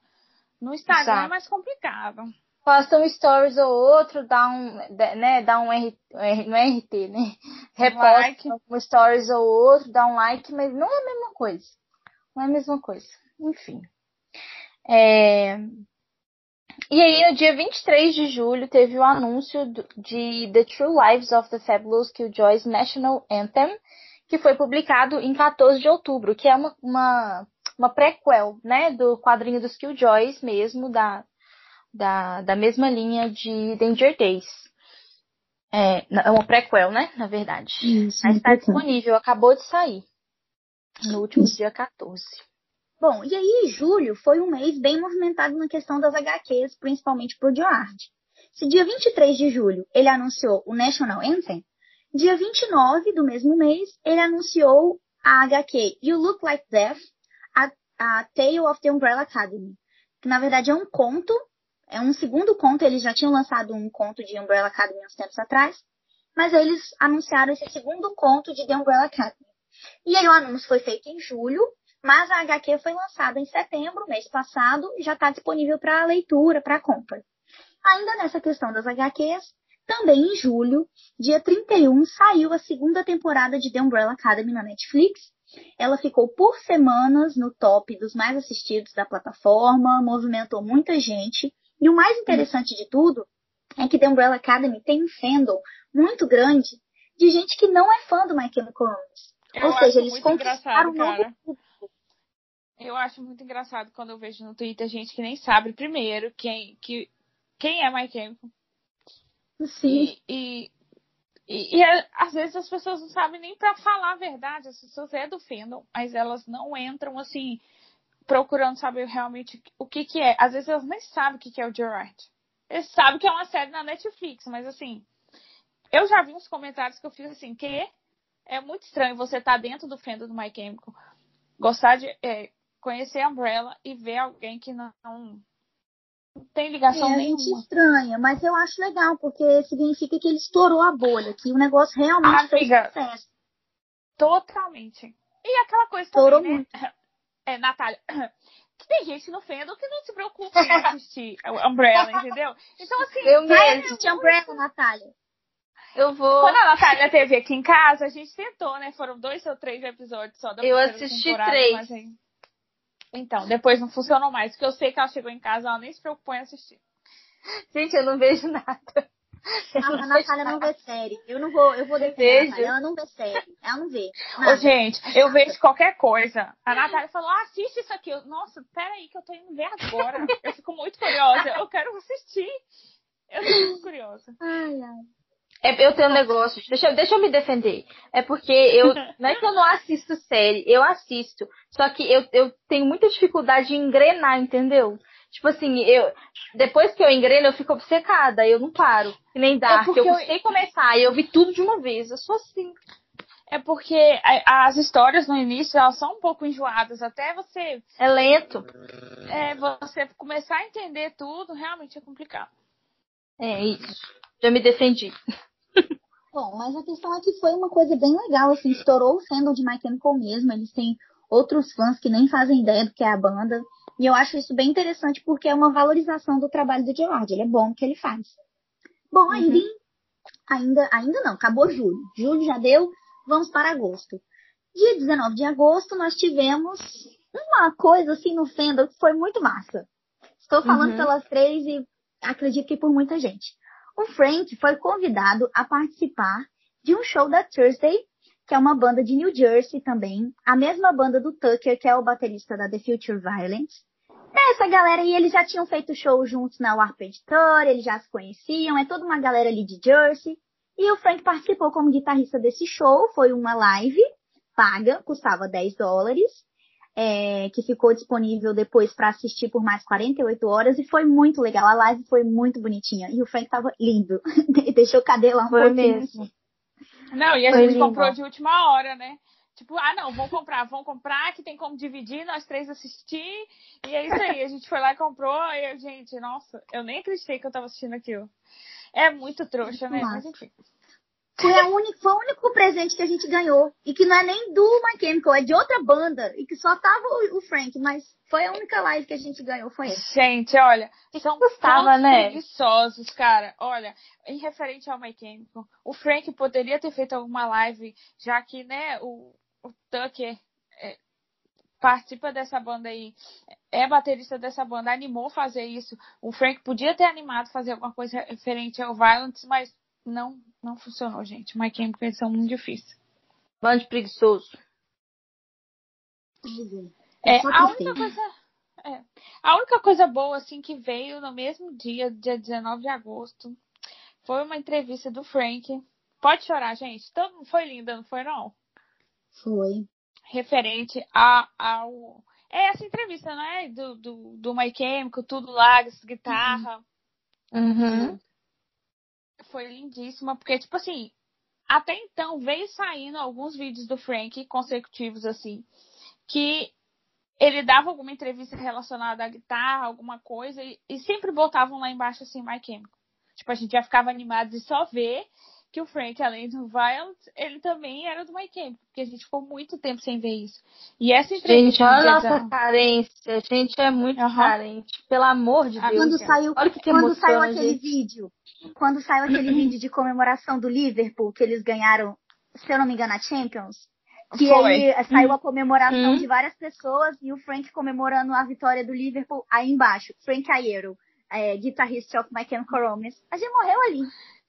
No Instagram é Exato. é mais complicado. Posta um stories ou outro, dá um, né, dá um R, não é RT, né? Reposta um, like. um stories ou outro, dá um like, mas não é a mesma coisa. Não é a mesma coisa. Enfim. É... E aí, no dia 23 de julho, teve o anúncio de The True Lives of the Fabulous Killjoys National Anthem, que foi publicado em 14 de outubro, que é uma, uma, uma prequel, né, do quadrinho dos Killjoys mesmo, da, da, da mesma linha de Danger Days. É, é uma prequel, né, na verdade. Isso, Mas está disponível, acabou de sair. No último Isso. dia 14. Bom, e aí julho foi um mês bem movimentado na questão das HQs, principalmente pro George. Se dia 23 de julho ele anunciou o National Anthem, Dia 29 do mesmo mês, ele anunciou a HQ You Look Like Death, a, a Tale of the Umbrella Academy, que na verdade é um conto, é um segundo conto, eles já tinham lançado um conto de Umbrella Academy uns tempos atrás, mas eles anunciaram esse segundo conto de The Umbrella Academy. E aí o anúncio foi feito em julho, mas a HQ foi lançada em setembro, mês passado, e já está disponível para leitura, para compra. Ainda nessa questão das HQs, Também em julho, dia 31, saiu a segunda temporada de The Umbrella Academy na Netflix. Ela ficou por semanas no top dos mais assistidos da plataforma, movimentou muita gente. E o mais interessante de tudo é que The Umbrella Academy tem um fandom muito grande de gente que não é fã do My Chemical Romance. Eu Ou seja, eles conquistaram um novo público. Eu acho muito engraçado quando eu vejo no Twitter gente que nem sabe primeiro quem, que, quem é My Chemical. Sim. E, e, e, e, é, às vezes as pessoas não sabem nem pra falar a verdade. As pessoas é do fandom, mas elas não entram assim procurando saber realmente o que que é. Às vezes elas nem sabem o que que é o Gerard. Eles sabem que é uma série na Netflix, mas assim, eu já vi uns comentários que eu fiz assim, que é muito estranho você estar dentro do fandom do My Chemical, gostar de é, conhecer a Umbrella e ver alguém que não, não tem ligação É, a gente nenhuma. estranha, mas eu acho legal, porque significa que ele estourou a bolha, que o negócio realmente fez Amiga, sucesso. Totalmente. E aquela coisa Estourou também, né? É, Natália, que tem gente no fandom que não se preocupa em assistir a Umbrella, entendeu? Então, assim, Eu Vai mesmo. assistir Umbrella, Natália. Eu vou. quando a Natália teve aqui em casa, a gente tentou, né? Foram dois ou três episódios só da Eu assisti três. mas Então, depois não funcionou mais, porque eu sei que ela chegou em casa, ela nem se preocupou em assistir. Gente, eu não vejo nada. Eu A, não a Natália não vê série. Eu não vou, eu vou defender. Ela não vê série. Ela não vê. Ô, gente, eu vejo qualquer coisa. A Natália falou, ah, assiste isso aqui. Eu, Nossa, peraí que eu tô indo ver agora. Eu fico muito curiosa. Eu quero assistir. Eu tô muito curiosa. Ai, ai. É, eu tenho um negócio, deixa, eu- deixa eu me defender. É porque eu. Não é que eu não assisto série, eu assisto. Só que eu, eu tenho muita dificuldade de engrenar, entendeu? Tipo assim, eu. Depois que eu engreno, eu fico obcecada, eu não paro. Nem Dark. porque eu eu- custei começar eu vi tudo de uma vez. Eu sou assim. É porque as histórias no início, elas são um pouco enjoadas. Até você, É lento. é, você começar a entender tudo, realmente é complicado. É isso. Já me defendi. Bom, mas a questão é que foi uma coisa bem legal, assim, estourou o fandom de My Chemical mesmo, eles têm outros fãs que nem fazem ideia do que é a banda, e eu acho isso bem interessante porque é uma valorização do trabalho do Gerard, ele é bom no que ele faz. Bom, ainda, em- ainda, ainda não, acabou julho, julho já deu, vamos para agosto. Dia 19 de agosto nós tivemos uma coisa assim no fandom que foi muito massa. Estou falando Uhum. pelas três e acredito que por muita gente o Frank foi convidado a participar de um show da Thursday, que é uma banda de New Jersey também, a mesma banda do Tucker, que é o baterista da The Future Violence. Essa galera aí, eles já tinham feito show juntos na Warped Tour, eles já se conheciam, é toda uma galera ali de Jersey. E o Frank participou como guitarrista desse show, foi uma live paga, custava 10 dólares é, que ficou disponível depois para assistir por mais 48 horas e foi muito legal. A live foi muito bonitinha e o Frank tava lindo. Deixou o cabelo um Foi pouquinho. mesmo. Não, e a Foi gente lindo. comprou de última hora, né? Tipo, ah, não, vamos comprar, vamos comprar, que tem como dividir, nós três assistir. E é isso aí, a gente foi lá e comprou. E, eu, gente, nossa, eu nem acreditei que eu tava assistindo aquilo. É muito trouxa, né? Mas enfim. Foi, a única, foi o único presente que a gente ganhou. E que não é nem do My Chemical, é de outra banda. E que só tava o, o Frank, mas foi a única live que a gente ganhou, foi essa. Gente, olha, são custava, tão né? preguiçosos, cara. Olha, em referente ao My Chemical, o Frank poderia ter feito alguma live, já que, né, o, o Tucker é, participa dessa banda aí, é baterista dessa banda, animou fazer isso. O Frank podia ter animado fazer alguma coisa referente ao Violence, mas não, não funcionou, gente. My Chemical são muito difíceis. Bando de preguiçoso. É, só a única coisa. é, a única coisa boa, assim, que veio no mesmo dia, dia 19 de agosto, foi uma entrevista do Frank. Pode chorar, gente. Todo, foi linda, não foi, não? Foi. Referente a, ao. É essa entrevista, não é? Do, do, do My Chemical, tudo lá, guitarra. Uhum. Foi lindíssima, porque, tipo assim, até então veio saindo alguns vídeos do Frank consecutivos, assim, que ele dava alguma entrevista relacionada à guitarra, alguma coisa, e, e sempre botavam lá embaixo assim, My Chemical. Tipo, a gente já ficava animado de só ver que o Frank, além do Violent, ele também era do My Camp, porque a gente ficou muito tempo sem ver isso. E essa entrevista. Gente, olha a nossa carência. A gente é muito uhum. carente. Pelo amor de Deus. Quando saiu, olha que quando saiu aquele gente. vídeo, quando saiu aquele vídeo de comemoração do Liverpool, que eles ganharam, se eu não me engano, a Champions. Que Foi. aí eh, saiu a comemoração hum. de várias pessoas e o Frank comemorando a vitória do Liverpool aí embaixo. Frank Ayero, é, guitarrista of My Chemical Romance. A gente morreu ali.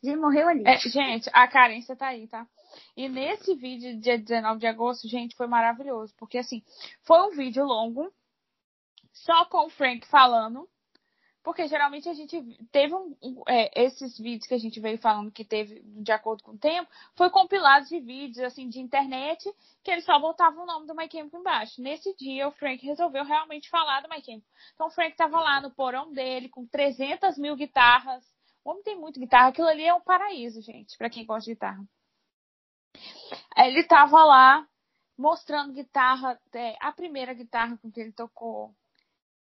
Ele morreu ali. É, gente, a carência tá aí, tá? E nesse vídeo, dia 19 de agosto, gente, foi maravilhoso. Porque, assim, foi um vídeo longo, só com o Frank falando. Porque geralmente a gente teve um, é, esses vídeos que a gente veio falando que teve de acordo com o tempo, foi compilado de vídeos assim de internet que ele só botava o nome do My Chemical embaixo. Nesse dia o Frank resolveu realmente falar do My Chemical. Então o Frank tava lá no porão dele com 300 mil guitarras, homem tem muito guitarra. Aquilo ali é um paraíso, gente, para quem gosta de guitarra. Ele tava lá mostrando guitarra, é, a primeira guitarra com que ele tocou,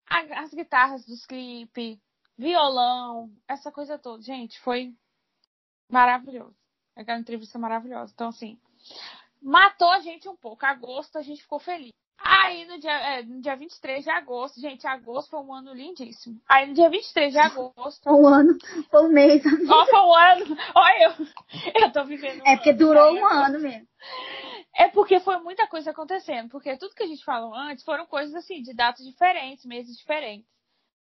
as guitarras dos clipes, violão, essa coisa toda. Gente, foi maravilhoso. Aquela entrevista maravilhosa. Então, assim, matou a gente um pouco. Agosto a gente ficou feliz. Aí no dia, é, no dia 23 de agosto, gente, agosto foi um ano lindíssimo. Aí no dia 23 de agosto. um ano, foi um mês. Ó, foi um ano. Olha, eu, eu tô vivendo. É porque durou um ano mesmo. É porque foi muita coisa acontecendo. Porque tudo que a gente falou antes foram coisas assim, de datas diferentes, meses diferentes.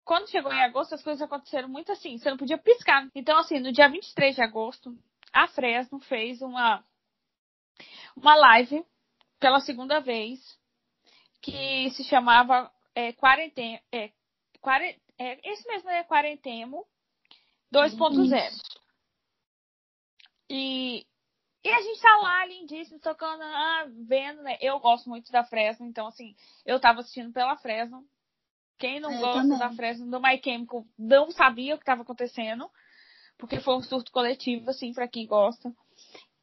Quando chegou em agosto, as coisas aconteceram muito assim, você não podia piscar. Então, assim, no dia 23 de agosto, a Fresno fez uma, uma live pela segunda vez que se chamava é, Quarentemo. É, quare, é, esse mesmo é Quarentemo 2.0. E, e a gente tá lá, lindíssimo, tocando, ah, vendo, né? Eu gosto muito da Fresno, então, assim, eu tava assistindo pela Fresno. Quem não gosta também. da Fresno do My Chemical não sabia o que estava acontecendo, porque foi um surto coletivo, assim, para quem gosta.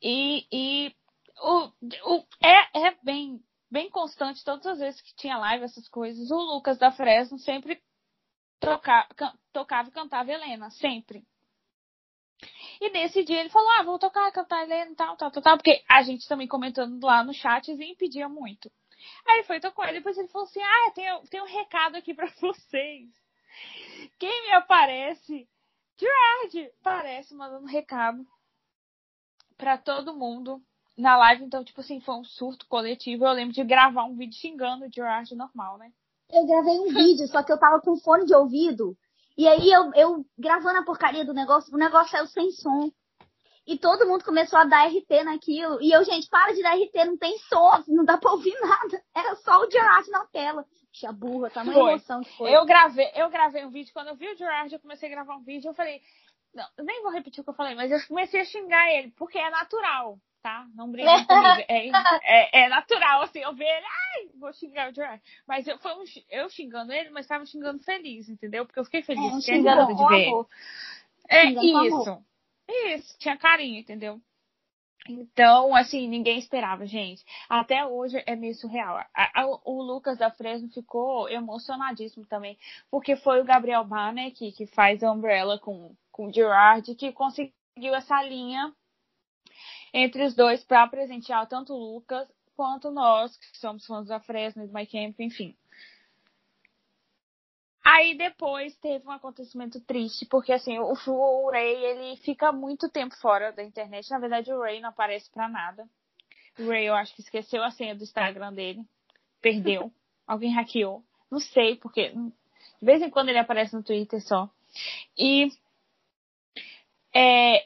E, e o, o, é, é bem bem constante todas as vezes que tinha live, essas coisas. O Lucas da Fresno sempre toca, can, tocava e cantava Helena, sempre. E nesse dia ele falou: Ah, vou tocar, cantar Helena e tal, tal, tal, tal, porque a gente também comentando lá no chat e impedia muito. Aí ele foi tocou, e depois ele falou assim: Ah, eu tenho, tenho um recado aqui para vocês. Quem me aparece? Gerard aparece mandando um recado para todo mundo na live, então, tipo assim, foi um surto coletivo. Eu lembro de gravar um vídeo xingando o Gerard normal, né? Eu gravei um vídeo, só que eu tava com fone de ouvido. E aí eu, eu gravando a porcaria do negócio, o negócio saiu sem som. E todo mundo começou a dar RT naquilo. E eu, gente, para de dar RT, não tem som, não dá pra ouvir nada. Era só o Gerard na tela. Puxa, burra, tá uma emoção que foi. Eu gravei, eu gravei um vídeo, quando eu vi o Gerard, eu comecei a gravar um vídeo, eu falei, não, nem vou repetir o que eu falei, mas eu comecei a xingar ele, porque é natural tá? Não briga comigo. É, é, é, natural, assim, eu ver ele, ai, vou xingar o Gerard. Mas eu, foi um, eu xingando ele, mas tava xingando feliz, entendeu? Porque eu fiquei feliz, é, xingando de ver. É isso. Isso, tinha carinho, entendeu? Então, assim, ninguém esperava, gente. Até hoje é meio surreal. A, a, o Lucas da Fresno ficou emocionadíssimo também, porque foi o Gabriel Banner que, que faz a Umbrella com, com o Gerard, que conseguiu essa linha entre os dois para presentear tanto o Lucas quanto nós, que somos fãs da Fresno e do My Camp, enfim. Aí depois teve um acontecimento triste, porque assim, o, o Ray, ele fica muito tempo fora da internet. Na verdade, o Ray não aparece para nada. O Ray, eu acho que esqueceu a senha do Instagram dele. Perdeu. Alguém hackeou. Não sei, porque de vez em quando ele aparece no Twitter só. E é,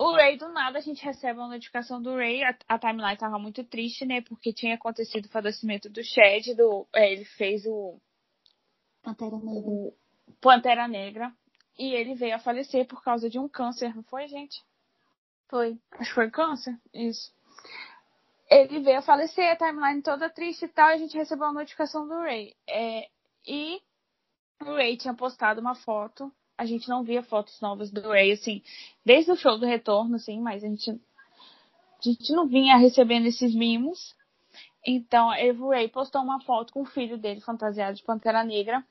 o Ray, do nada, a gente recebe uma notificação do Ray. A, a timeline tava muito triste, né? Porque tinha acontecido o falecimento do Shed. Do, é, ele fez o. Pantera Negra. Pantera Negra. E ele veio a falecer por causa de um câncer, não foi, gente? Foi. Acho que foi câncer? Isso. Ele veio a falecer, a timeline toda triste e tal. E a gente recebeu uma notificação do Ray. É, e o Ray tinha postado uma foto a gente não via fotos novas do Ray, assim, desde o show do retorno, assim, mas a gente, a gente não vinha recebendo esses mimos. Então, o Ray postou uma foto com o filho dele fantasiado de Pantera Negra,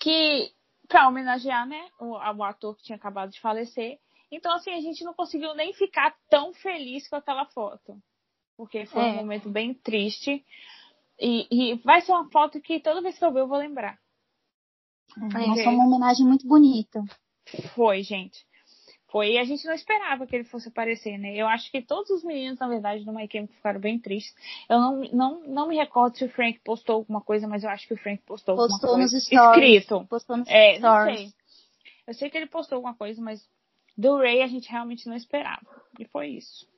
que, pra homenagear, né, o, o ator que tinha acabado de falecer, Então, assim, a gente não conseguiu nem ficar tão feliz com aquela foto. Porque foi é. um momento bem triste. E, e, vai ser uma foto que toda vez que eu ver eu vou lembrar. É, foi uma homenagem muito bonita. Foi, gente. Foi, e a gente não esperava que ele fosse aparecer, né? Eu acho que todos os meninos, na verdade, do My Chemical ficaram bem tristes. Eu não, não, não me recordo se o Frank postou alguma coisa, mas eu acho que o Frank postou, postou alguma coisa. Nos stories, escrito. Postou nos é, stories. Não sei. Eu sei que ele postou alguma coisa, mas do Ray a gente realmente não esperava. E foi isso.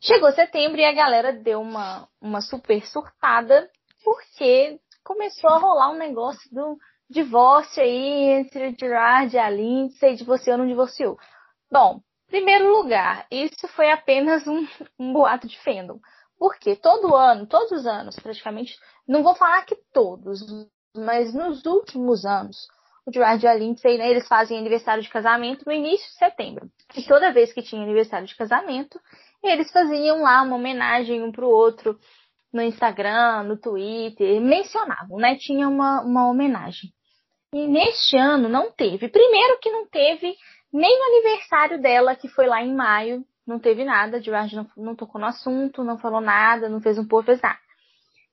Chegou setembro e a galera deu uma, uma super surtada, porque começou a rolar um negócio do divórcio aí entre o Gerard e a Lindsay, divorciou ou não divorciou. Bom, primeiro lugar, isso foi apenas um, um boato de fandom. Porque todo ano, todos os anos, praticamente, não vou falar que todos, mas nos últimos anos, o Gerard e a Lindsay, né, eles fazem aniversário de casamento no início de setembro. E toda vez que tinha aniversário de casamento, eles faziam lá uma homenagem um pro outro no Instagram, no Twitter, mencionavam, né? Tinha uma, uma homenagem. E neste ano não teve. Primeiro que não teve nem no aniversário dela, que foi lá em maio, não teve nada. George não, não tocou no assunto, não falou nada, não fez um povo, fez nada.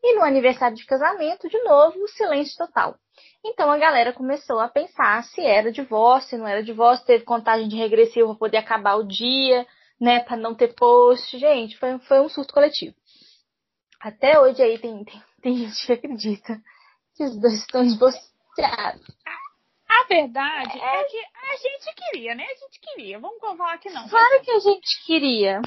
E no aniversário de casamento, de novo, silêncio total. Então a galera começou a pensar se era divórcio, se não era divórcio, teve contagem de regressiva para poder acabar o dia, né, para não ter post. Gente, foi, foi um surto coletivo. Até hoje aí tem, tem, tem gente que acredita que os dois estão divorciados a verdade é. é que a gente queria, né? A gente queria. Vamos falar que não. Claro que a gente queria.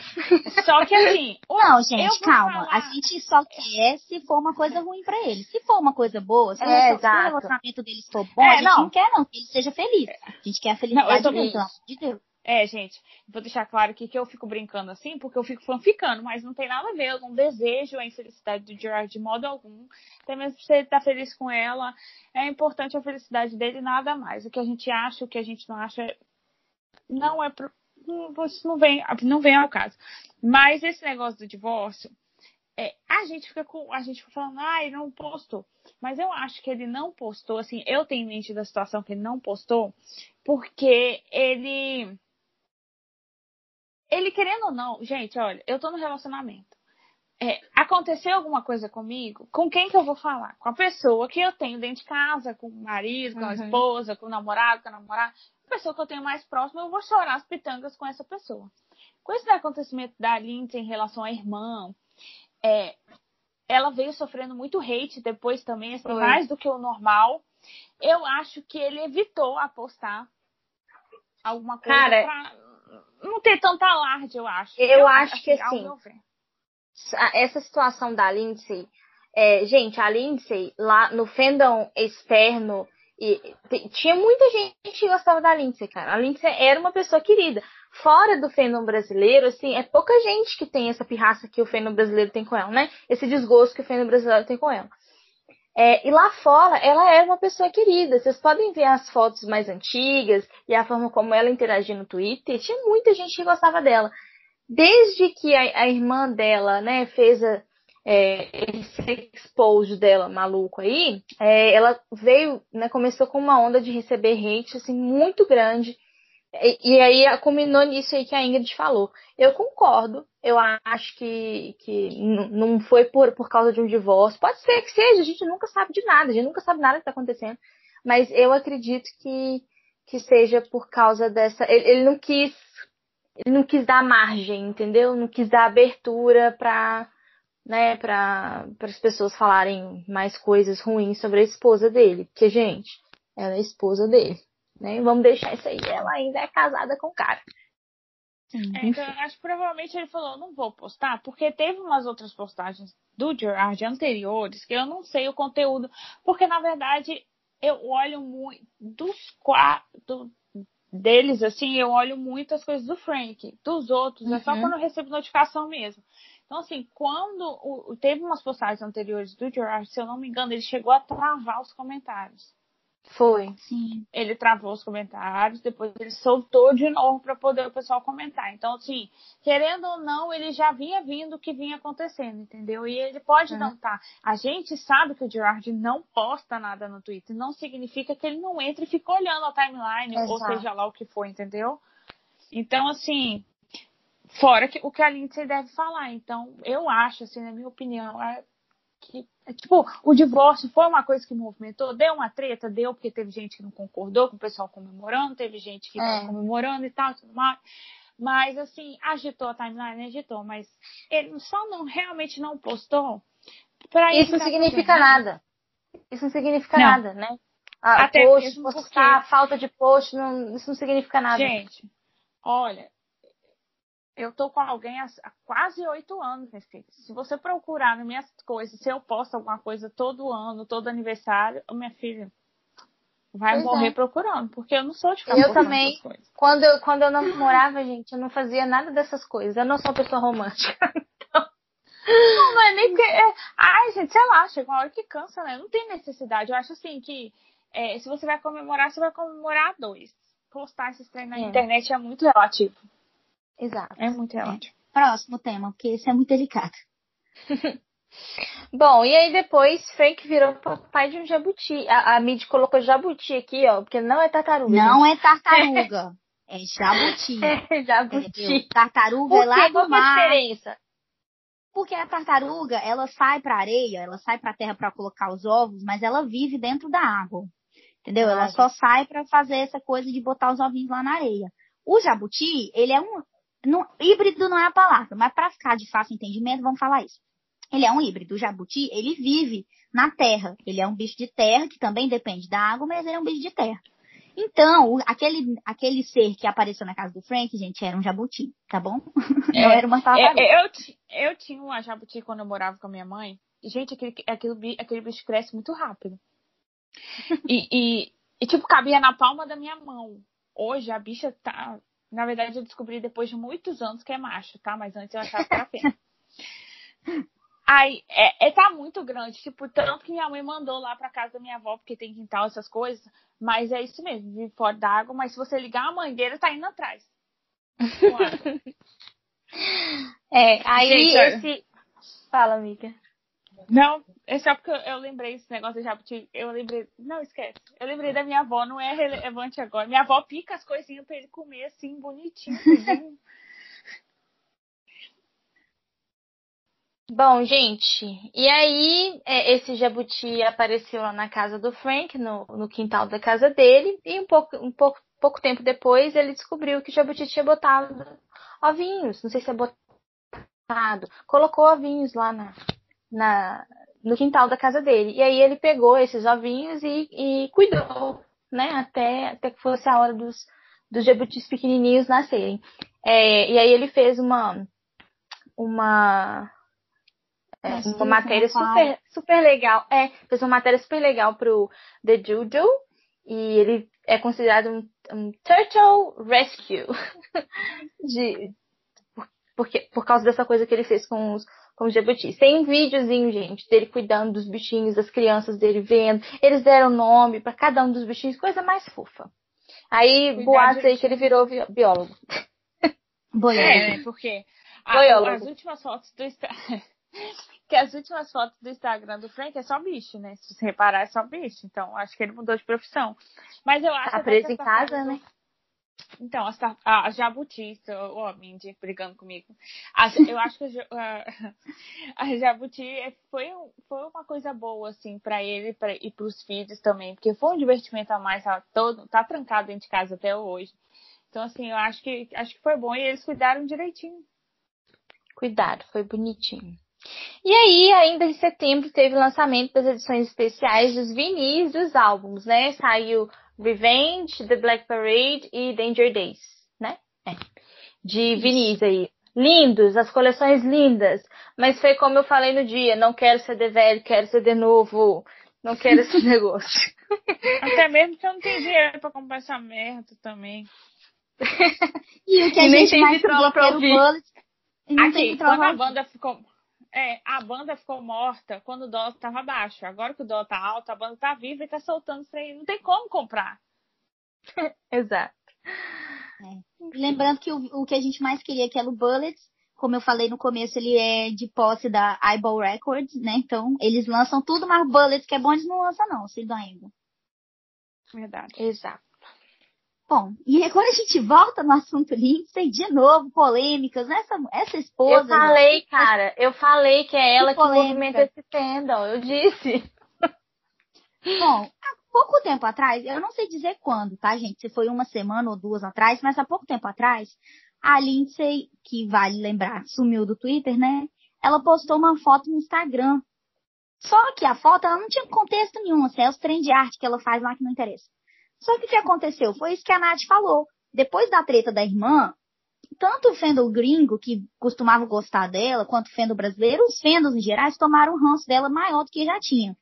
Só que assim. Não, gente, calma. Falar... A gente só quer se for uma coisa ruim pra ele. Se for uma coisa boa, se, é, o, se o relacionamento deles for bom, é, a gente não. não. quer, não, que ele seja feliz. A gente quer a felicidade não, dele, pelo amor de Deus. É, gente, vou deixar claro aqui que eu fico brincando assim, porque eu fico fanficando, mas não tem nada a ver, eu não desejo a infelicidade do Gerard de modo algum. Até mesmo se ele tá feliz com ela, é importante a felicidade dele nada mais. O que a gente acha, o que a gente não acha, não é pro, não, vem, não vem ao caso. Mas esse negócio do divórcio, é, a gente fica com, a gente fica falando, ah, ele não postou. Mas eu acho que ele não postou, assim, eu tenho em mente da situação que ele não postou, porque ele ele querendo ou não, gente, olha, eu tô no relacionamento. É, aconteceu alguma coisa comigo, com quem que eu vou falar? Com a pessoa que eu tenho dentro de casa, com o marido, com a uhum. esposa, com o namorado, com a namorada. A pessoa que eu tenho mais próxima, eu vou chorar as pitangas com essa pessoa. Com esse acontecimento da Lindsay em relação à irmã, é, ela veio sofrendo muito hate depois também, assim, mais do que o normal. Eu acho que ele evitou apostar alguma coisa Cara, pra não ter tanta alarde, eu acho. Eu, eu acho, acho, que assim, essa situação da Lindsay, é, gente, a Lindsay lá no fandom externo e, tinha muita gente que gostava da Lindsay, cara. A Lindsay era uma pessoa querida. Fora do fandom brasileiro, assim, é pouca gente que tem essa pirraça que o fandom brasileiro tem com ela, né? Esse desgosto que o fandom brasileiro tem com ela. É, e lá fora, ela era uma pessoa querida. Vocês podem ver as fotos mais antigas e a forma como ela interagia no Twitter. Tinha muita gente que gostava dela. Desde que a, a irmã dela, né, fez a, é, esse expose dela maluco aí, é, ela veio, né, começou com uma onda de receber hate, assim, muito grande. E, aí culminou nisso aí que a Ingrid falou. Eu concordo, eu acho que, que não foi por, por causa de um divórcio. Pode ser que seja, a gente nunca sabe de nada, a gente nunca sabe nada que está acontecendo. Mas eu acredito que, que seja por causa dessa. Ele, ele não quis. Ele não quis dar margem, entendeu? Não quis dar abertura para né, para as pessoas falarem mais coisas ruins sobre a esposa dele. Porque, gente, ela é a esposa dele. Né? Vamos deixar isso aí. Ela ainda é casada com o cara. É, então, acho que provavelmente ele falou, não vou postar, porque teve umas outras postagens do Gerard anteriores que eu não sei o conteúdo, porque na verdade eu olho muito dos quatro deles assim, eu olho muito as coisas do Frank, dos outros, uhum. é só uhum. quando eu recebo notificação mesmo. Então, assim, quando o, teve umas postagens anteriores do Gerard, se eu não me engano, ele chegou a travar os comentários. Foi. Sim. Ele travou os comentários, depois ele soltou de novo para poder o pessoal comentar. Então, assim, querendo ou não, ele já vinha vindo o que vinha acontecendo, entendeu? E ele pode é. não estar. Tá. A gente sabe que o Gerard não posta nada no Twitter. Não significa que ele não entra e fica olhando a timeline, Exato. ou seja lá o que for, entendeu? Então, assim, fora que, o que a Lindsay deve falar. Então, eu acho, assim, na minha opinião, é que, tipo, o divórcio foi uma coisa que movimentou, deu uma treta, deu, porque teve gente que não concordou com o pessoal comemorando, teve gente que é. comemorando e tal, tudo mais. Mas, assim, agitou a timeline, agitou, mas ele só não, realmente não postou. Isso não significa nada. Isso não significa não. nada, né? Ah, Até post, postar, porque... falta de post, não, isso não significa nada. Gente, olha, eu tô com alguém há, quase oito anos, minha filha. Se você procurar nas minhas coisas, se eu posto alguma coisa todo ano, todo aniversário, minha filha vai pois morrer é. procurando, porque eu não sou de ficar Eu também. Quando eu, quando eu namorava, gente, eu não fazia nada dessas coisas. Eu não sou uma pessoa romântica. Não, não é nem porque. É... Ai, gente, sei lá, chega uma hora que cansa, né? Não tem necessidade. Eu acho assim que é, se você vai comemorar, você vai comemorar dois. Postar esses treinos na é. internet é muito relativo. Exato. É muito relativo. É. Próximo tema, porque esse é muito delicado. Bom, e aí depois Frank virou papai de um jabuti. A, a Mid colocou jabuti aqui, ó, porque não é tartaruga. Não é tartaruga. é jabuti. É jabuti. Tartaruga é lá do Qual mar. Qual é a diferença? Porque a tartaruga, ela sai para areia, ela sai para a terra para colocar os ovos, mas ela vive dentro da água. Entendeu? Ah, ela só sai para fazer essa coisa de botar os ovinhos lá na areia. O jabuti, ele é um. No, híbrido não é a palavra, mas para ficar de fácil entendimento, vamos falar isso. Ele é um híbrido. O jabuti, ele vive na terra. Ele é um bicho de terra, que também depende da água, mas ele é um bicho de terra. Então, aquele, aquele ser que apareceu na casa do Frank, gente, era um jabuti, tá bom? É, não era uma tartaruga. É, eu, eu tinha uma jabuti quando eu morava com a minha mãe. Gente, aquele, aquele, aquele bicho cresce muito rápido. e, e, e, tipo, cabia na palma da minha mão. Hoje a bicha tá. Na verdade, eu descobri depois de muitos anos que é macho, tá? Mas antes eu achava que era pena. Aí, é, é, tá muito grande, tipo, tanto que minha mãe mandou lá pra casa da minha avó, porque tem quintal, essas coisas. Mas é isso mesmo, vive fora d'água, mas se você ligar a mangueira, tá indo atrás. é, aí Gente, esse. Fala, amiga. Não, é só porque eu lembrei esse negócio de jabuti. Eu lembrei. Não, esquece. Eu lembrei da minha avó, não é relevante agora. Minha avó pica as coisinhas pra ele comer assim, bonitinho. Bom, gente, e aí é, esse jabuti apareceu lá na casa do Frank, no, no quintal da casa dele, e um pouco, um pouco, pouco tempo depois ele descobriu que o jabuti tinha botado ovinhos, não sei se é botado, colocou ovinhos lá na, na, no quintal da casa dele. E aí ele pegou esses ovinhos e, e cuidou, né, até, até que fosse a hora dos, dos jabutis pequenininhos nascerem. É, e aí ele fez uma, uma é, uma matéria super, super legal. É, fez uma matéria super legal pro The Juju. E ele é considerado um, um Turtle Rescue. de, porque, por causa dessa coisa que ele fez com os, com os jabutis. Tem um videozinho, gente, dele cuidando dos bichinhos, das crianças dele vendo. Eles deram nome para cada um dos bichinhos, coisa mais fofa. Aí, boatos aí que ele virou biólogo. Boiólogo. É, porque a, as últimas fotos do que as últimas fotos do Instagram do Frank é só bicho, né? Se você reparar, é só bicho. Então, acho que ele mudou de profissão. Mas eu acho tá preso em casa, né? Então, a, a, a Jabuti, ó, oh, Mindy brigando comigo. Eu acho que a, a Jabuti foi, foi uma coisa boa, assim, para ele pra, e para os filhos também, porque foi um divertimento a mais, tá, todo, tá trancado dentro de casa até hoje. Então, assim, eu acho que, acho que foi bom e eles cuidaram direitinho. Cuidaram, foi bonitinho. E aí, ainda em setembro, teve o lançamento das edições especiais dos vinis dos álbuns, né? Saiu Revenge, The Black Parade e Danger Days, né? É. De vinis aí. Lindos, as coleções lindas. Mas foi como eu falei no dia, não quero ser de velho, quero ser de novo. Não quero esse negócio. Até mesmo que eu não tenho dinheiro pra comprar essa merda também. e o que a e gente mais queria pra ouvir. Aqui, quando a banda ficou é, a banda ficou morta quando o dólar estava baixo. Agora que o dólar está alto, a banda está viva e está soltando isso aí. Não tem como comprar. Exato. É. Lembrando que o, o, que a gente mais queria que era o Bullets, como eu falei no começo, ele é de posse da Eyeball Records, né? Então, eles lançam tudo, mas Bullets, que é bom, eles não lançam não, se ainda. Verdade. Exato. Bom, e agora a gente volta no assunto Lindsay, de novo, polêmicas, essa, essa esposa. Eu falei, cara, eu falei que é ela que, que movimenta esse fandom, eu disse. Bom, há pouco tempo atrás, eu não sei dizer quando, tá, gente? Se foi uma semana ou duas atrás, mas há pouco tempo atrás, a Lindsay, que vale lembrar, sumiu do Twitter, né? Ela postou uma foto no Instagram. Só que a foto, ela não tinha contexto nenhum, assim, é os trem de arte que ela faz lá que não interessa. Só que o que aconteceu? Foi isso que a Nath falou. Depois da treta da irmã, tanto o fandom gringo, que costumava gostar dela, quanto o fandom brasileiro, os fandoms em geral tomaram um ranço dela maior do que já tinha.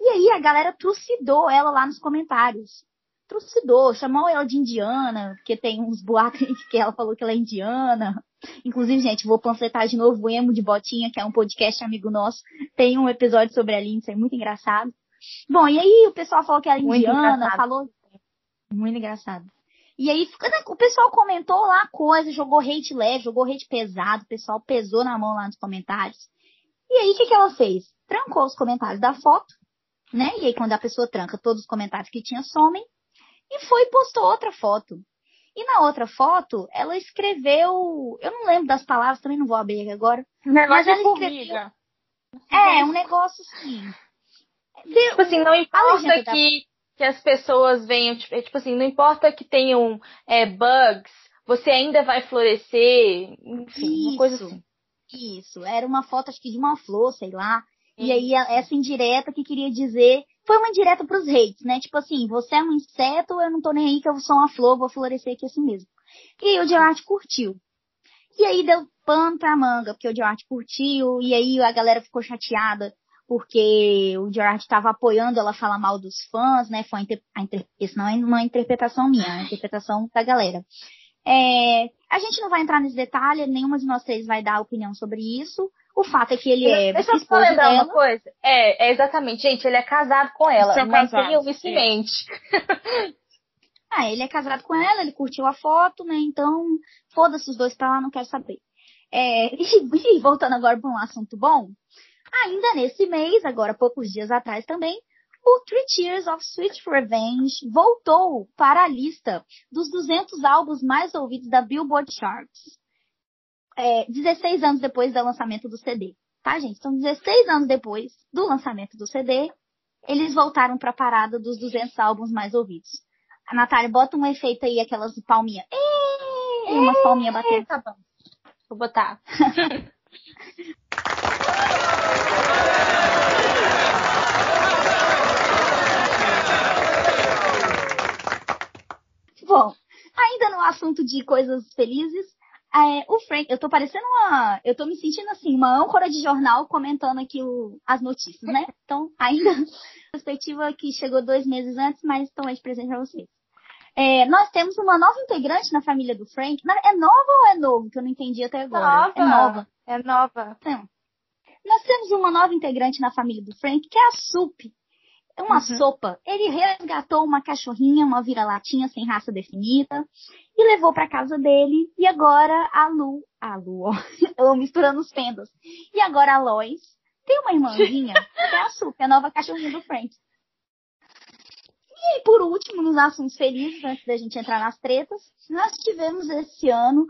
E aí a galera trucidou ela lá nos comentários. Trucidou, chamou ela de indiana, porque tem uns boatos que ela falou que ela é indiana. Inclusive, gente, vou panfletar de novo o Emo de Botinha, que é um podcast amigo nosso. Tem um episódio sobre a Lindsay, é muito engraçado. Bom, e aí o pessoal falou que ela é indiana, falou muito engraçado. E aí, o pessoal comentou lá coisa, jogou hate leve, jogou hate pesado, o pessoal pesou na mão lá nos comentários. E aí, o que, que ela fez? Trancou os comentários da foto, né? E aí, quando a pessoa tranca, todos os comentários que tinha somem. E foi e postou outra foto. E na outra foto, ela escreveu. Eu não lembro das palavras, também não vou abrir agora. mas ela escreveu. É, um negócio assim. Tipo assim, não importa que que as pessoas venham, tipo, é, tipo assim, não importa que tenham é, bugs, você ainda vai florescer, enfim, Isso. uma coisa assim. Isso, era uma foto acho que de uma flor, sei lá. E aí essa indireta que queria dizer, foi uma indireta para os hates, né? Tipo assim, você é um inseto, eu não tô nem aí que eu sou uma flor, vou florescer aqui assim mesmo. E aí o Gerard curtiu. E aí deu pano pra manga, porque o Gerard curtiu, e aí a galera ficou chateada porque o Gerard estava apoiando ela falar mal dos fãs, né? Foi a inter... Isso não é uma interpretação minha, é uma interpretação da galera. É... A gente não vai entrar nesse detalhe, nenhuma de nós três vai dar opinião sobre isso. O fato é que ele é. Deixa eu só lembrar dela. uma coisa. É, é, exatamente. Gente, ele é casado com ela. São mas casados, isso em mente. ah, ele é casado com ela, ele curtiu a foto, né? Então, foda-se os dois pra lá, não quero saber. É, e, voltando agora para um assunto bom, Ainda nesse mês, agora poucos dias atrás também, o Three Tears of Sweet Revenge voltou para a lista dos 200 álbuns mais ouvidos da Billboard Charts. É, 16 anos depois do lançamento do CD. Tá, gente? Então, 16 anos depois do lançamento do CD, eles voltaram para a parada dos 200 álbuns mais ouvidos. A Natália, bota um efeito aí, aquelas palminhas. E umas palminhas batendo. Tá bom. Vou botar. Bom, ainda no assunto de coisas felizes, é, o Frank, eu tô parecendo uma. Eu tô me sentindo assim, uma âncora de jornal comentando aqui o, as notícias, né? Então, ainda perspectiva que chegou dois meses antes, mas estou aí de presente pra vocês. É, nós temos uma nova integrante na família do Frank. É nova ou é novo? Que eu não entendi até agora. Nova. É nova. É nova. Então, nós temos uma nova integrante na família do Frank, que é a Sup. É uma uhum. sopa. Ele resgatou uma cachorrinha, uma vira-latinha sem raça definida, e levou para casa dele. E agora a Lu, a Lu, ó, eu misturando os fendas. E agora a Lois tem uma irmãzinha, que é a Sup, a nova cachorrinha do Frank. E por último, nos assuntos felizes, antes da gente entrar nas tretas, nós tivemos esse ano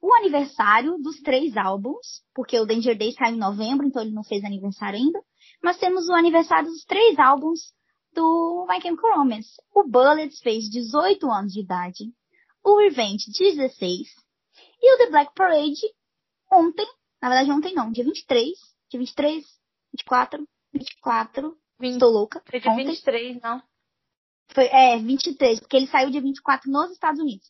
o aniversário dos três álbuns, porque o Danger Days saiu em novembro, então ele não fez aniversário ainda. Mas temos o aniversário dos três álbuns do My Chemical Romance. O Bullets fez 18 anos de idade, o Revenge 16 e o The Black Parade ontem, na verdade ontem não, dia 23, dia 23, 24, 24, 20, estou louca. Foi dia ontem. 23, não? Foi, é, 23, porque ele saiu dia 24 nos Estados Unidos.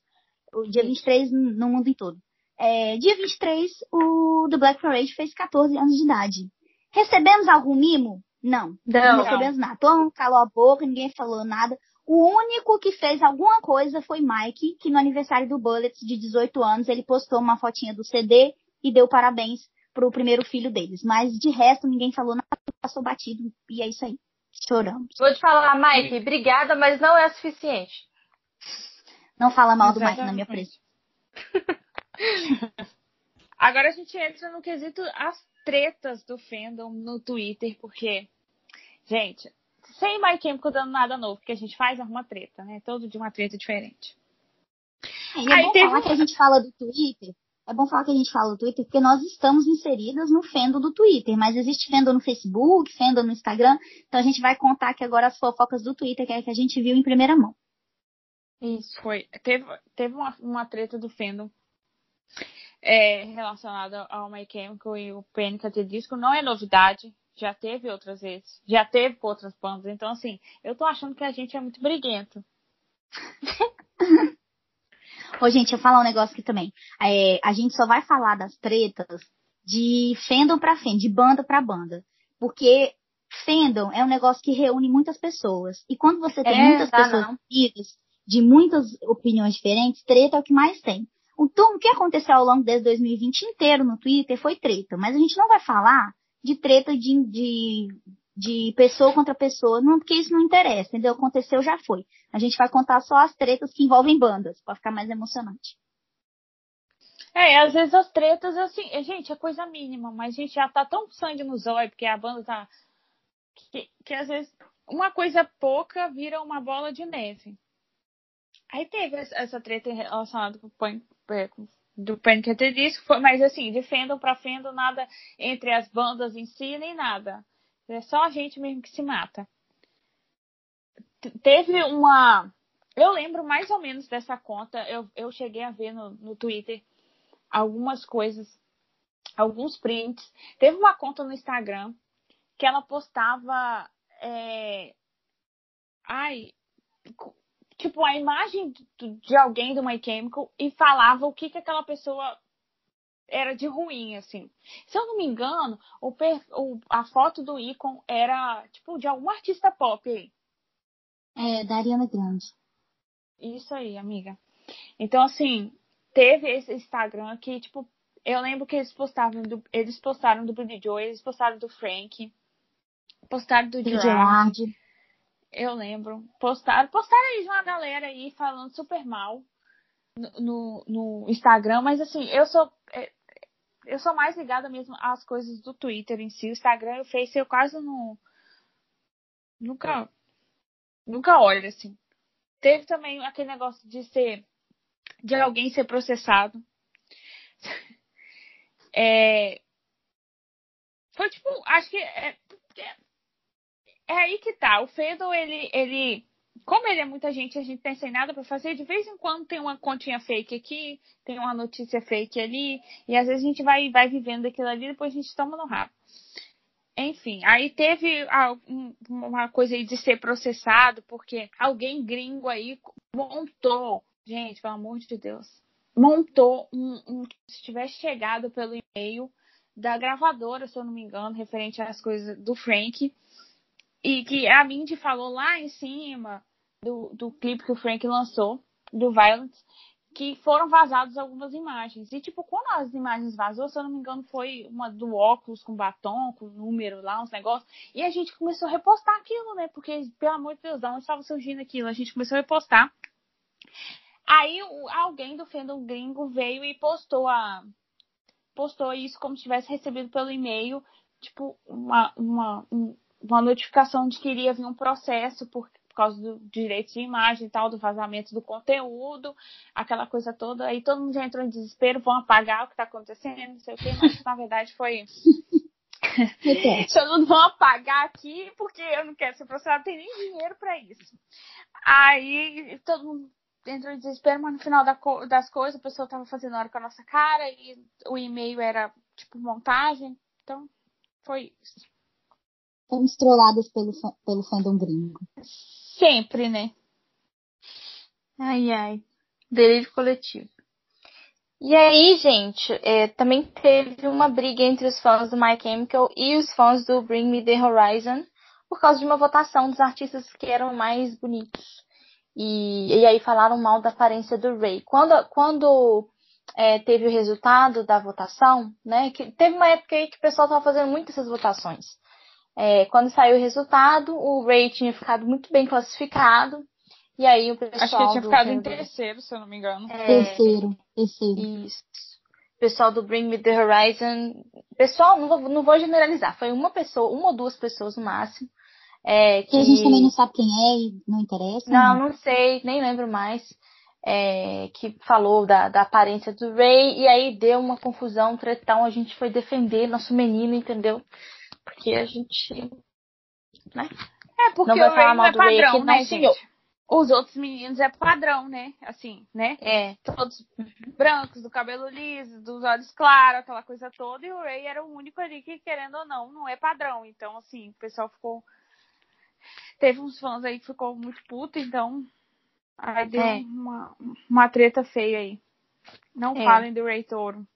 O dia 23 no mundo todo. É, dia 23, o The Black Parade fez 14 anos de idade. Recebemos algum mimo? Não. Não, não recebemos nada. Todo mundo calou a boca, ninguém falou nada. O único que fez alguma coisa foi Mike, que no aniversário do Bullets, de 18 anos, ele postou uma fotinha do CD e deu parabéns pro primeiro filho deles. Mas de resto, ninguém falou nada, passou batido. E é isso aí. Choramos. Vou te falar, Mike, obrigada, mas não é suficiente. Não fala mal do Mike na minha frente. Agora a gente entra no quesito as tretas do fandom no Twitter, porque, gente, sem My Chemical dando nada novo, que a gente faz é uma treta, né? Todo de uma treta diferente. É, e é Aí bom falar que a gente fala do Twitter. É bom falar que a gente fala do Twitter, porque nós estamos inseridas no fandom do Twitter, mas existe fandom no Facebook, fandom no Instagram, então a gente vai contar aqui agora as fofocas do Twitter, que é que a gente viu em primeira mão. Isso, foi. Teve, teve uma, uma treta do fandom é, relacionada ao My Chemical e o Panic! at Disco, não é novidade, já teve outras vezes, já teve com outras bandas, então assim, eu tô achando que a gente é muito briguento. Ô, gente, eu falar um negócio aqui também. É, a gente só vai falar das tretas de fandom pra fandom, de banda pra banda. Porque fandom é um negócio que reúne muitas pessoas. E quando você tem é, muitas tá pessoas unidas, de muitas opiniões diferentes, treta é o que mais tem. Então, o que aconteceu ao longo desse 2020 inteiro no Twitter foi treta. Mas a gente não vai falar de treta de, de de pessoa contra pessoa, não, porque isso não interessa, entendeu? Aconteceu, já foi. A gente vai contar só as tretas que envolvem bandas, para ficar mais emocionante. É, às vezes as tretas, assim, gente, é coisa mínima, mas a gente já tá tão sangue no zóio, porque a banda tá. Que, que às vezes uma coisa pouca vira uma bola de neve. Aí teve essa treta relacionada com o é, do Panic! at Disco, mas assim, de fandom pra fandom, nada entre as bandas em si, nem nada. É só a gente mesmo que se mata. Teve uma. Eu lembro mais ou menos dessa conta. Eu, eu cheguei a ver no, no Twitter algumas coisas, alguns prints. Teve uma conta no Instagram que ela postava. É... Ai. Tipo, a imagem de alguém do My Chemical e falava o que, que aquela pessoa era de ruim, assim. Se eu não me engano, o, o, a foto do Icon era, tipo, de algum artista pop aí. É, da Ariana Grande. Isso aí, amiga. Então, assim, teve esse Instagram que, tipo, eu lembro que eles postavam do, eles postaram do Billy Joe, eles postaram do Frank, postaram do Gerard. Eu lembro. Postaram, postaram aí de uma galera aí falando super mal no, no Instagram, mas assim, eu sou. É, eu sou mais ligada mesmo às coisas do Twitter em si. O Instagram e o Face eu quase não. Nunca. Nunca olho, assim. Teve também aquele negócio de ser. De alguém ser processado. É, foi tipo, acho que é, é, é, aí que tá. O Fedo, ele, ele como ele é muita gente, a gente tem sem nada para fazer, de vez em quando tem uma continha fake aqui, tem uma notícia fake ali, e às vezes a gente vai, vai vivendo aquilo ali, depois a gente toma no rabo. Enfim, aí teve uma coisa aí de ser processado, porque alguém gringo aí montou, gente, pelo amor de Deus, montou um, um se tivesse chegado pelo e-mail da gravadora, se eu não me engano, referente às coisas do Frank, e que a Mindy falou lá em cima, do, do clipe que o Frank lançou, do Violence, que foram vazadas algumas imagens. E, tipo, quando as imagens vazou, se eu não me engano, foi uma do óculos com batom, com número lá, uns negócios. E a gente começou a repostar aquilo, né? Porque, pelo amor de Deus, de onde estava surgindo aquilo? A gente começou a repostar. Aí alguém do fandom gringo veio e postou a postou isso como se tivesse recebido pelo e-mail, tipo, uma, uma, uma notificação de que iria vir um processo por por causa do direito de imagem e tal, do vazamento do conteúdo, aquela coisa toda. Aí todo mundo já entrou em desespero, vão apagar o que está acontecendo, não sei o quê, mas na verdade foi. todo mundo vão apagar aqui porque eu não quero ser processado, tem nem dinheiro para isso. Aí todo mundo entrou em desespero, mas no final das coisas a pessoa estava fazendo hora com a nossa cara e o e-mail era tipo montagem. Então foi isso. Fomos trolladas pelo, pelo fandom gringo. Sempre, né? Ai, ai. Delírio coletivo. E aí, gente, é, também teve uma briga entre os fãs do My Chemical e os fãs do Bring Me The Horizon por causa de uma votação dos artistas que eram mais bonitos. E, e aí falaram mal da aparência do Ray. Quando, quando é, teve o resultado da votação, né? Que teve uma época aí que o pessoal estava fazendo muitas essas votações. É, quando saiu o resultado, o Ray tinha ficado muito bem classificado. E aí o pessoal. Acho que ele tinha ficado em terceiro, se eu não me engano. É, terceiro, terceiro. Isso. O pessoal do Bring Me the Horizon. Pessoal, não vou, não vou generalizar. Foi uma pessoa, uma ou duas pessoas no máximo. É, que... a gente também não sabe quem é e não interessa. Não, né? não sei, nem lembro mais. é, que falou da, da aparência do Ray, e aí deu uma confusão, um tretão, a gente foi defender nosso menino, entendeu? Porque a gente. Né? É, porque Não vai o falar não mal é do Ray padrão, né, não, senhor. gente? Os outros meninos é padrão, né? Assim, né? É. Todos brancos, do cabelo liso, dos olhos claros, aquela coisa toda. E o Ray era o único ali que, querendo ou não, não é padrão. Então, assim, o pessoal ficou. Teve uns fãs aí que ficou muito puto, então. Aí deu É. uma, uma treta feia aí. Não É. falem do Ray Toro.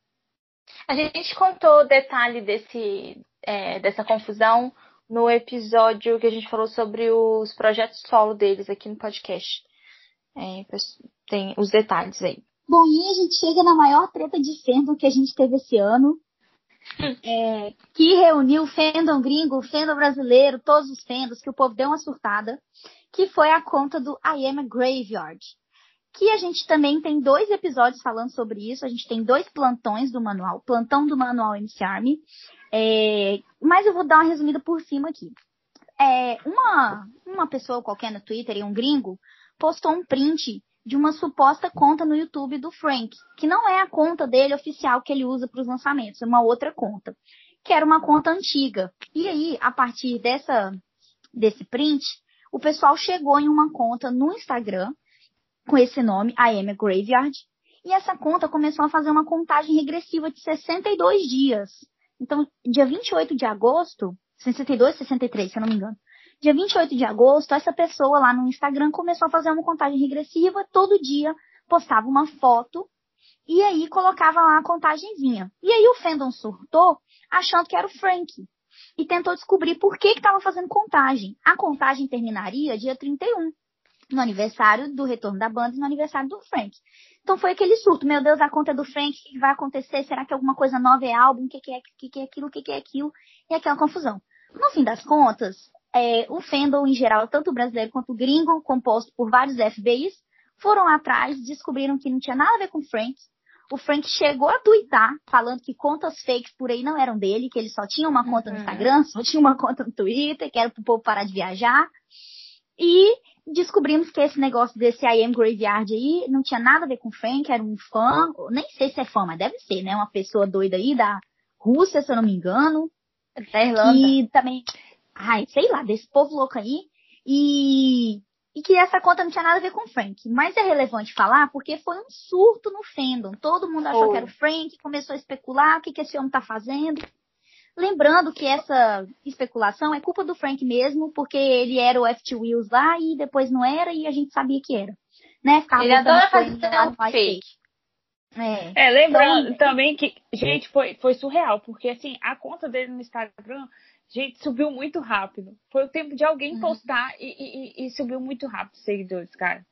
A gente contou detalhe desse, é, dessa confusão no episódio que a gente falou sobre os projetos solo deles aqui no podcast. É, tem os detalhes aí. Bom, e a gente chega na maior treta de fandom que a gente teve esse ano. É, que reuniu fandom gringo, fandom brasileiro, todos os fandoms, que o povo deu uma surtada. Que foi a conta do I Am a Graveyard. Que a gente também tem dois episódios falando sobre isso. A gente tem dois plantões do manual. Plantão do manual MC Army. É, mas eu vou dar uma resumida por cima aqui. É, uma, uma pessoa qualquer no Twitter, e um gringo, postou um print de uma suposta conta no YouTube do Frank, que não é a conta dele oficial que ele usa para os lançamentos, é uma outra conta, que era uma conta antiga. E aí, a partir dessa desse print, o pessoal chegou em uma conta no Instagram com esse nome, I Am Graveyard, e essa conta começou a fazer uma contagem regressiva de 62 dias. Então, dia 28 de agosto, 62, 63, se eu não me engano. Dia 28 de agosto, essa pessoa lá no Instagram começou a fazer uma contagem regressiva, todo dia postava uma foto e aí colocava lá a contagenzinha. E aí o fandom surtou, achando que era o Frank. E tentou descobrir por que estava fazendo contagem. A contagem terminaria dia 31, no aniversário do retorno da banda e no aniversário do Frank. Então foi aquele surto, meu Deus, a conta é do Frank, o que vai acontecer? Será que alguma coisa nova é álbum? O que, que, é, que, que é aquilo? O que, que é aquilo? E aquela confusão. No fim das contas, é, o fandom em geral, tanto o brasileiro quanto o gringo, composto por vários FBIs, foram atrás, descobriram que não tinha nada a ver com o Frank. O Frank chegou a twittar, falando que contas fakes por aí não eram dele, que ele só tinha uma conta no Uhum. Instagram, só tinha uma conta no Twitter, que era pro povo parar de viajar. E descobrimos que esse negócio desse I Am Graveyard aí não tinha nada a ver com o Frank, era um fã, nem sei se é fã, mas deve ser, né? Uma pessoa doida aí da Rússia, se eu não me engano. Da Irlanda. E também, ai, sei lá, desse povo louco aí. E, e que essa conta não tinha nada a ver com o Frank. Mas é relevante falar porque foi um surto no fandom. Todo mundo achou Foi. que era o Frank, começou a especular o que, que esse homem tá fazendo. Lembrando que essa especulação é culpa do Frank mesmo, porque ele era o FT Wheels lá e depois não era e a gente sabia que era. Né? Ficava Ele adora fazer um fake. É. É, lembrando Então- também que, gente, foi, foi surreal, porque assim, a conta dele no Instagram, gente, subiu muito rápido. Foi o tempo de alguém Uhum. postar e, e- e- subiu muito rápido os seguidores, cara.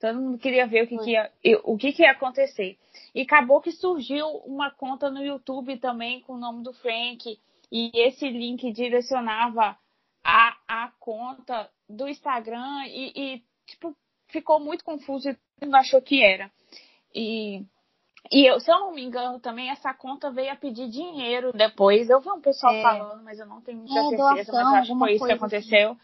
Todo mundo queria ver o que, que ia, o que, que ia acontecer. E acabou que surgiu uma conta no YouTube também com o nome do Frank. E esse link direcionava a, a conta do Instagram e, e, tipo, ficou muito confuso e mundo achou que era. E, e eu, se eu não me engano, também essa conta veio a pedir dinheiro depois. Eu vi um pessoal É. falando, mas eu não tenho muita É, certeza, mas doação, eu acho que foi isso que coisa aconteceu.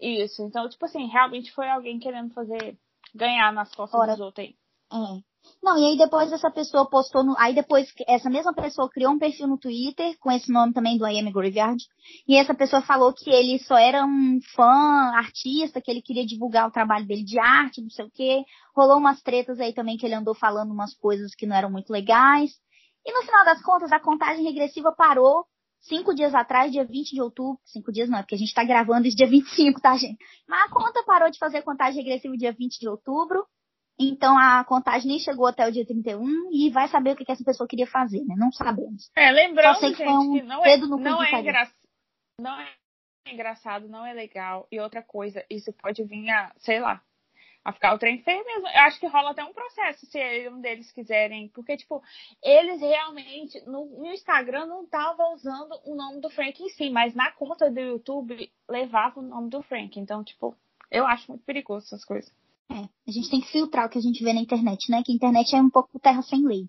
Isso. Então, tipo assim, realmente foi alguém querendo fazer ganhar nas costas Ora. dos outros aí. É. Não, e aí depois essa pessoa postou no. Aí depois essa mesma pessoa criou um perfil no Twitter com esse nome também do I Am Graveyard. E essa pessoa falou que ele só era um fã, artista, que ele queria divulgar o trabalho dele de arte, não sei o quê. Rolou umas tretas aí também que ele andou falando umas coisas que não eram muito legais. E no final das contas, a contagem regressiva parou cinco dias atrás, dia 20 de outubro. Cinco dias não, é porque a gente tá gravando isso dia 25, tá, gente? Mas a conta parou de fazer contagem regressiva dia 20 de outubro. Então a contagem nem chegou até o dia 31 e vai saber o que, que essa pessoa queria fazer, né? Não sabemos. É, lembrando, Só sei que gente, foi um que não é, não, é engra... não é engraçado, não é legal. E outra coisa, isso pode vir a, sei lá, a ficar o trem feio mesmo. Eu acho que rola até um processo se um deles quiserem. Porque, tipo, eles realmente, no, no Instagram, não estavam usando o nome do Frank em si, mas na conta do YouTube levava o nome do Frank. Então, tipo, eu acho muito perigoso essas coisas. É, a gente tem que filtrar o que a gente vê na internet, né? Que a internet é um pouco terra sem lei.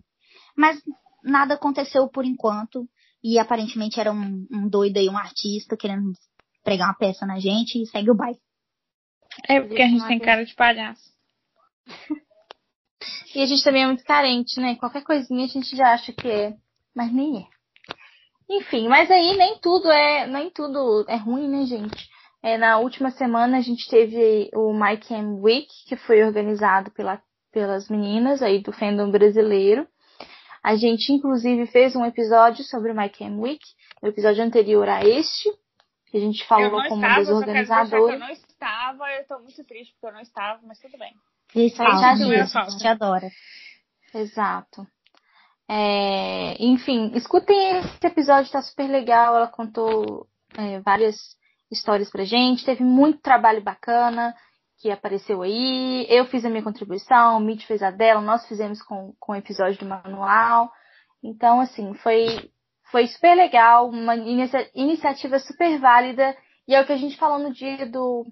Mas nada aconteceu por enquanto. E aparentemente era um, um doido aí, um artista querendo pregar uma peça na gente e segue o baile. É porque a gente tem cara de palhaço. E a gente também é muito carente, né? Qualquer coisinha a gente já acha que é, mas nem é. Enfim, mas aí nem tudo é, nem tudo é ruim, né, gente? É, na última semana a gente teve o My Cam Week, que foi organizado pela, pelas meninas aí do fandom brasileiro. A gente, inclusive, fez um episódio sobre o My Cam Week, o episódio anterior a este, que a gente falou como estava, uma das organizadoras. Eu não estava, eu tô muito triste porque eu não estava, mas tudo bem. Isso, a gente adora. Exato. É, enfim, escutem esse episódio, tá super legal. Ela contou é, várias histórias pra gente, teve muito trabalho bacana que apareceu aí. Eu fiz a minha contribuição, o Mitch fez a dela, nós fizemos com, com o episódio do manual. Então, assim, foi, foi super legal, uma inicia iniciativa super válida. E é o que a gente falou no dia do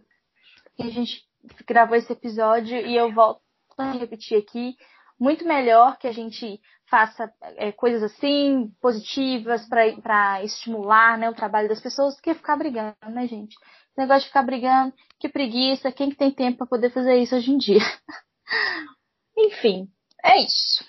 que a gente gravou esse episódio, e eu volto a repetir aqui, muito melhor que a gente faça é, coisas assim, positivas, para estimular né, o trabalho das pessoas, do que ficar brigando, né, gente? Esse negócio de ficar brigando, que preguiça, quem que tem tempo para poder fazer isso hoje em dia? Enfim, é isso.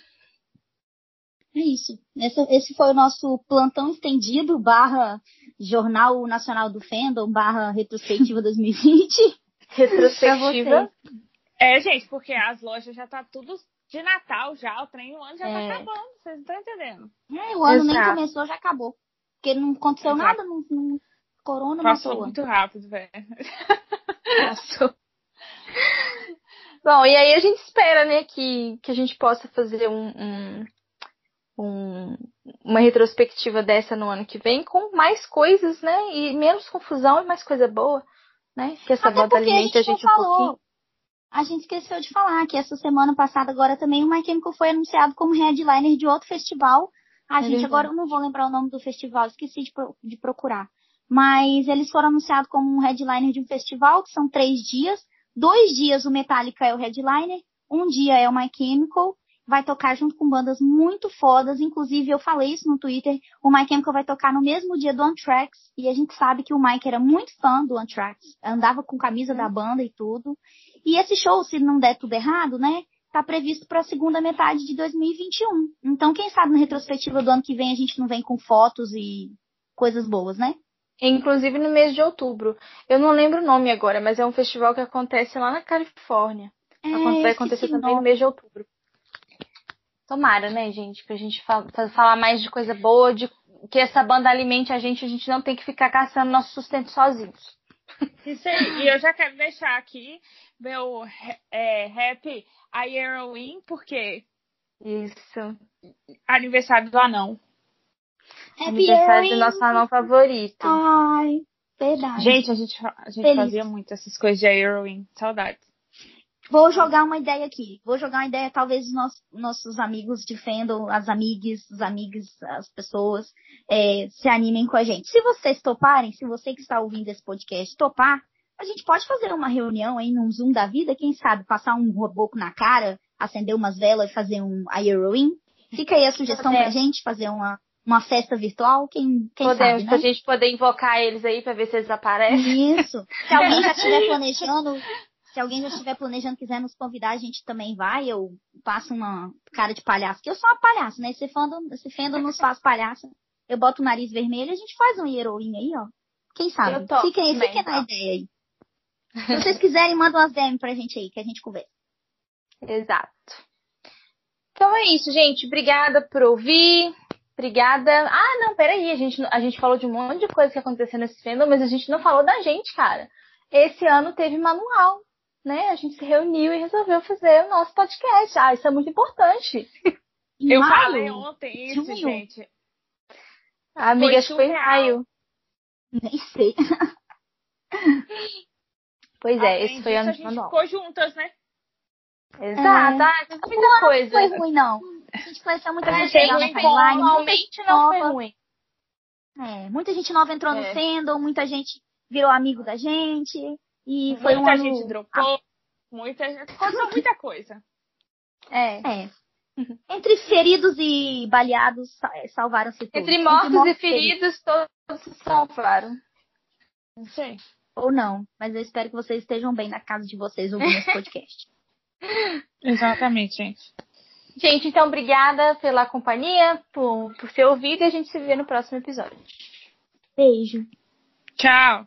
É isso. Esse, esse foi o nosso plantão estendido, barra Jornal Nacional do Fandom, barra Retrospectiva 2020. Retrospectiva. É, gente, porque as lojas já tá tudo de Natal já, o trem, o ano já tá é. tá acabando, vocês não estão entendendo. É, o ano Exato. nem começou, já acabou. Porque não aconteceu Exato. nada, não, não, corona Passou muito rápido, velho. Passou. Bom, e aí a gente espera, né, que, que a gente possa fazer um, um, um, uma retrospectiva dessa no ano que vem com mais coisas, né, e menos confusão e mais coisa boa, né, que essa volta alimente a gente, a gente um pouquinho a gente esqueceu de falar que essa semana passada agora também o My Chemical foi anunciado como headliner de outro festival. A é gente verdade. agora eu não vou lembrar o nome do festival, esqueci de, de procurar. Mas eles foram anunciados como um headliner de um festival, que são três dias. Dois dias o Metallica é o headliner, um dia é o My Chemical, vai tocar junto com bandas muito fodas. Inclusive, eu falei isso no Twitter. O My Chemical vai tocar no mesmo dia do Anthrax. E a gente sabe que o Mike era muito fã do Anthrax. Andava com camisa da banda e tudo. E esse show, se não der tudo errado, né, tá previsto para a segunda metade de 2021. Então, quem sabe na retrospectiva do ano que vem a gente não vem com fotos e coisas boas, né? Inclusive no mês de outubro. Eu não lembro o nome agora, mas é um festival que acontece lá na Califórnia. É, vai acontecer também nome. no mês de outubro. Tomara, né, gente? Pra gente falar mais de coisa boa, de que essa banda alimente a gente, a gente não tem que ficar caçando nosso sustento sozinhos. Isso aí. E eu já quero deixar aqui meu é, rap a Heroin, porque. Isso. Aniversário do anão. Happy Aniversário do nosso anão favorito. Ai, verdade. Gente, a gente, a gente fazia muito essas coisas de Heroin. Saudades. Vou jogar uma ideia aqui. Vou jogar uma ideia, talvez os nossos, nossos amigos de fandom, as amigas, os amigos, as pessoas, é, se animem com a gente. Se vocês toparem, se você que está ouvindo esse podcast topar, a gente pode fazer uma reunião aí num Zoom da vida, quem sabe, passar um reboco na cara, acender umas velas e fazer um Heroin. Fica aí a sugestão Podemos. pra gente, fazer uma, uma festa virtual, quem, quem Podemos, sabe, né? pra gente poder invocar eles aí pra ver se eles aparecem. Isso. Se alguém já estiver planejando, se alguém já estiver planejando, quiser nos convidar, a gente também vai. Eu passo uma cara de palhaço, que eu sou uma palhaça, né? Esse fandom, esse fandom nos faz palhaça. Eu boto o nariz vermelho e a gente faz um heroína aí, ó. Quem sabe? Fiquem, fiquem na ideia aí. Se vocês quiserem, mandem umas DM pra gente aí, que a gente conversa. Exato. Então é isso, gente. Obrigada por ouvir. Obrigada. Ah, não, peraí. A gente, a gente falou de um monte de coisa que aconteceu nesse fandom, mas a gente não falou da gente, cara. Esse ano teve manual né, a gente se reuniu e resolveu fazer o nosso podcast. Ah, isso é muito importante. Eu maio. falei ontem isso, Junho. gente. A amiga, acho que foi em maio. Nem sei. pois é, Além esse foi ano de manual. ficou juntas, né? Exato, é. ah, muita coisa. Não foi ruim, não. A gente conheceu muita é, gente timeline. Normalmente não foi ruim. É, muita gente nova entrou é. no fandom, muita gente virou amigo da gente. E foi muita um gente ano... dropou, muita gente. Aconteceu muita coisa. É. é. Entre feridos e baleados, é, salvaram-se todos. Entre mortos, Entre mortos e feridos, feridos. todos se salvaram. Não sei. Ou não, mas eu espero que vocês estejam bem na casa de vocês ouvindo esse podcast. Exatamente, gente. Gente, então obrigada pela companhia, por, por ter ouvido e a gente se vê no próximo episódio. Beijo. Tchau.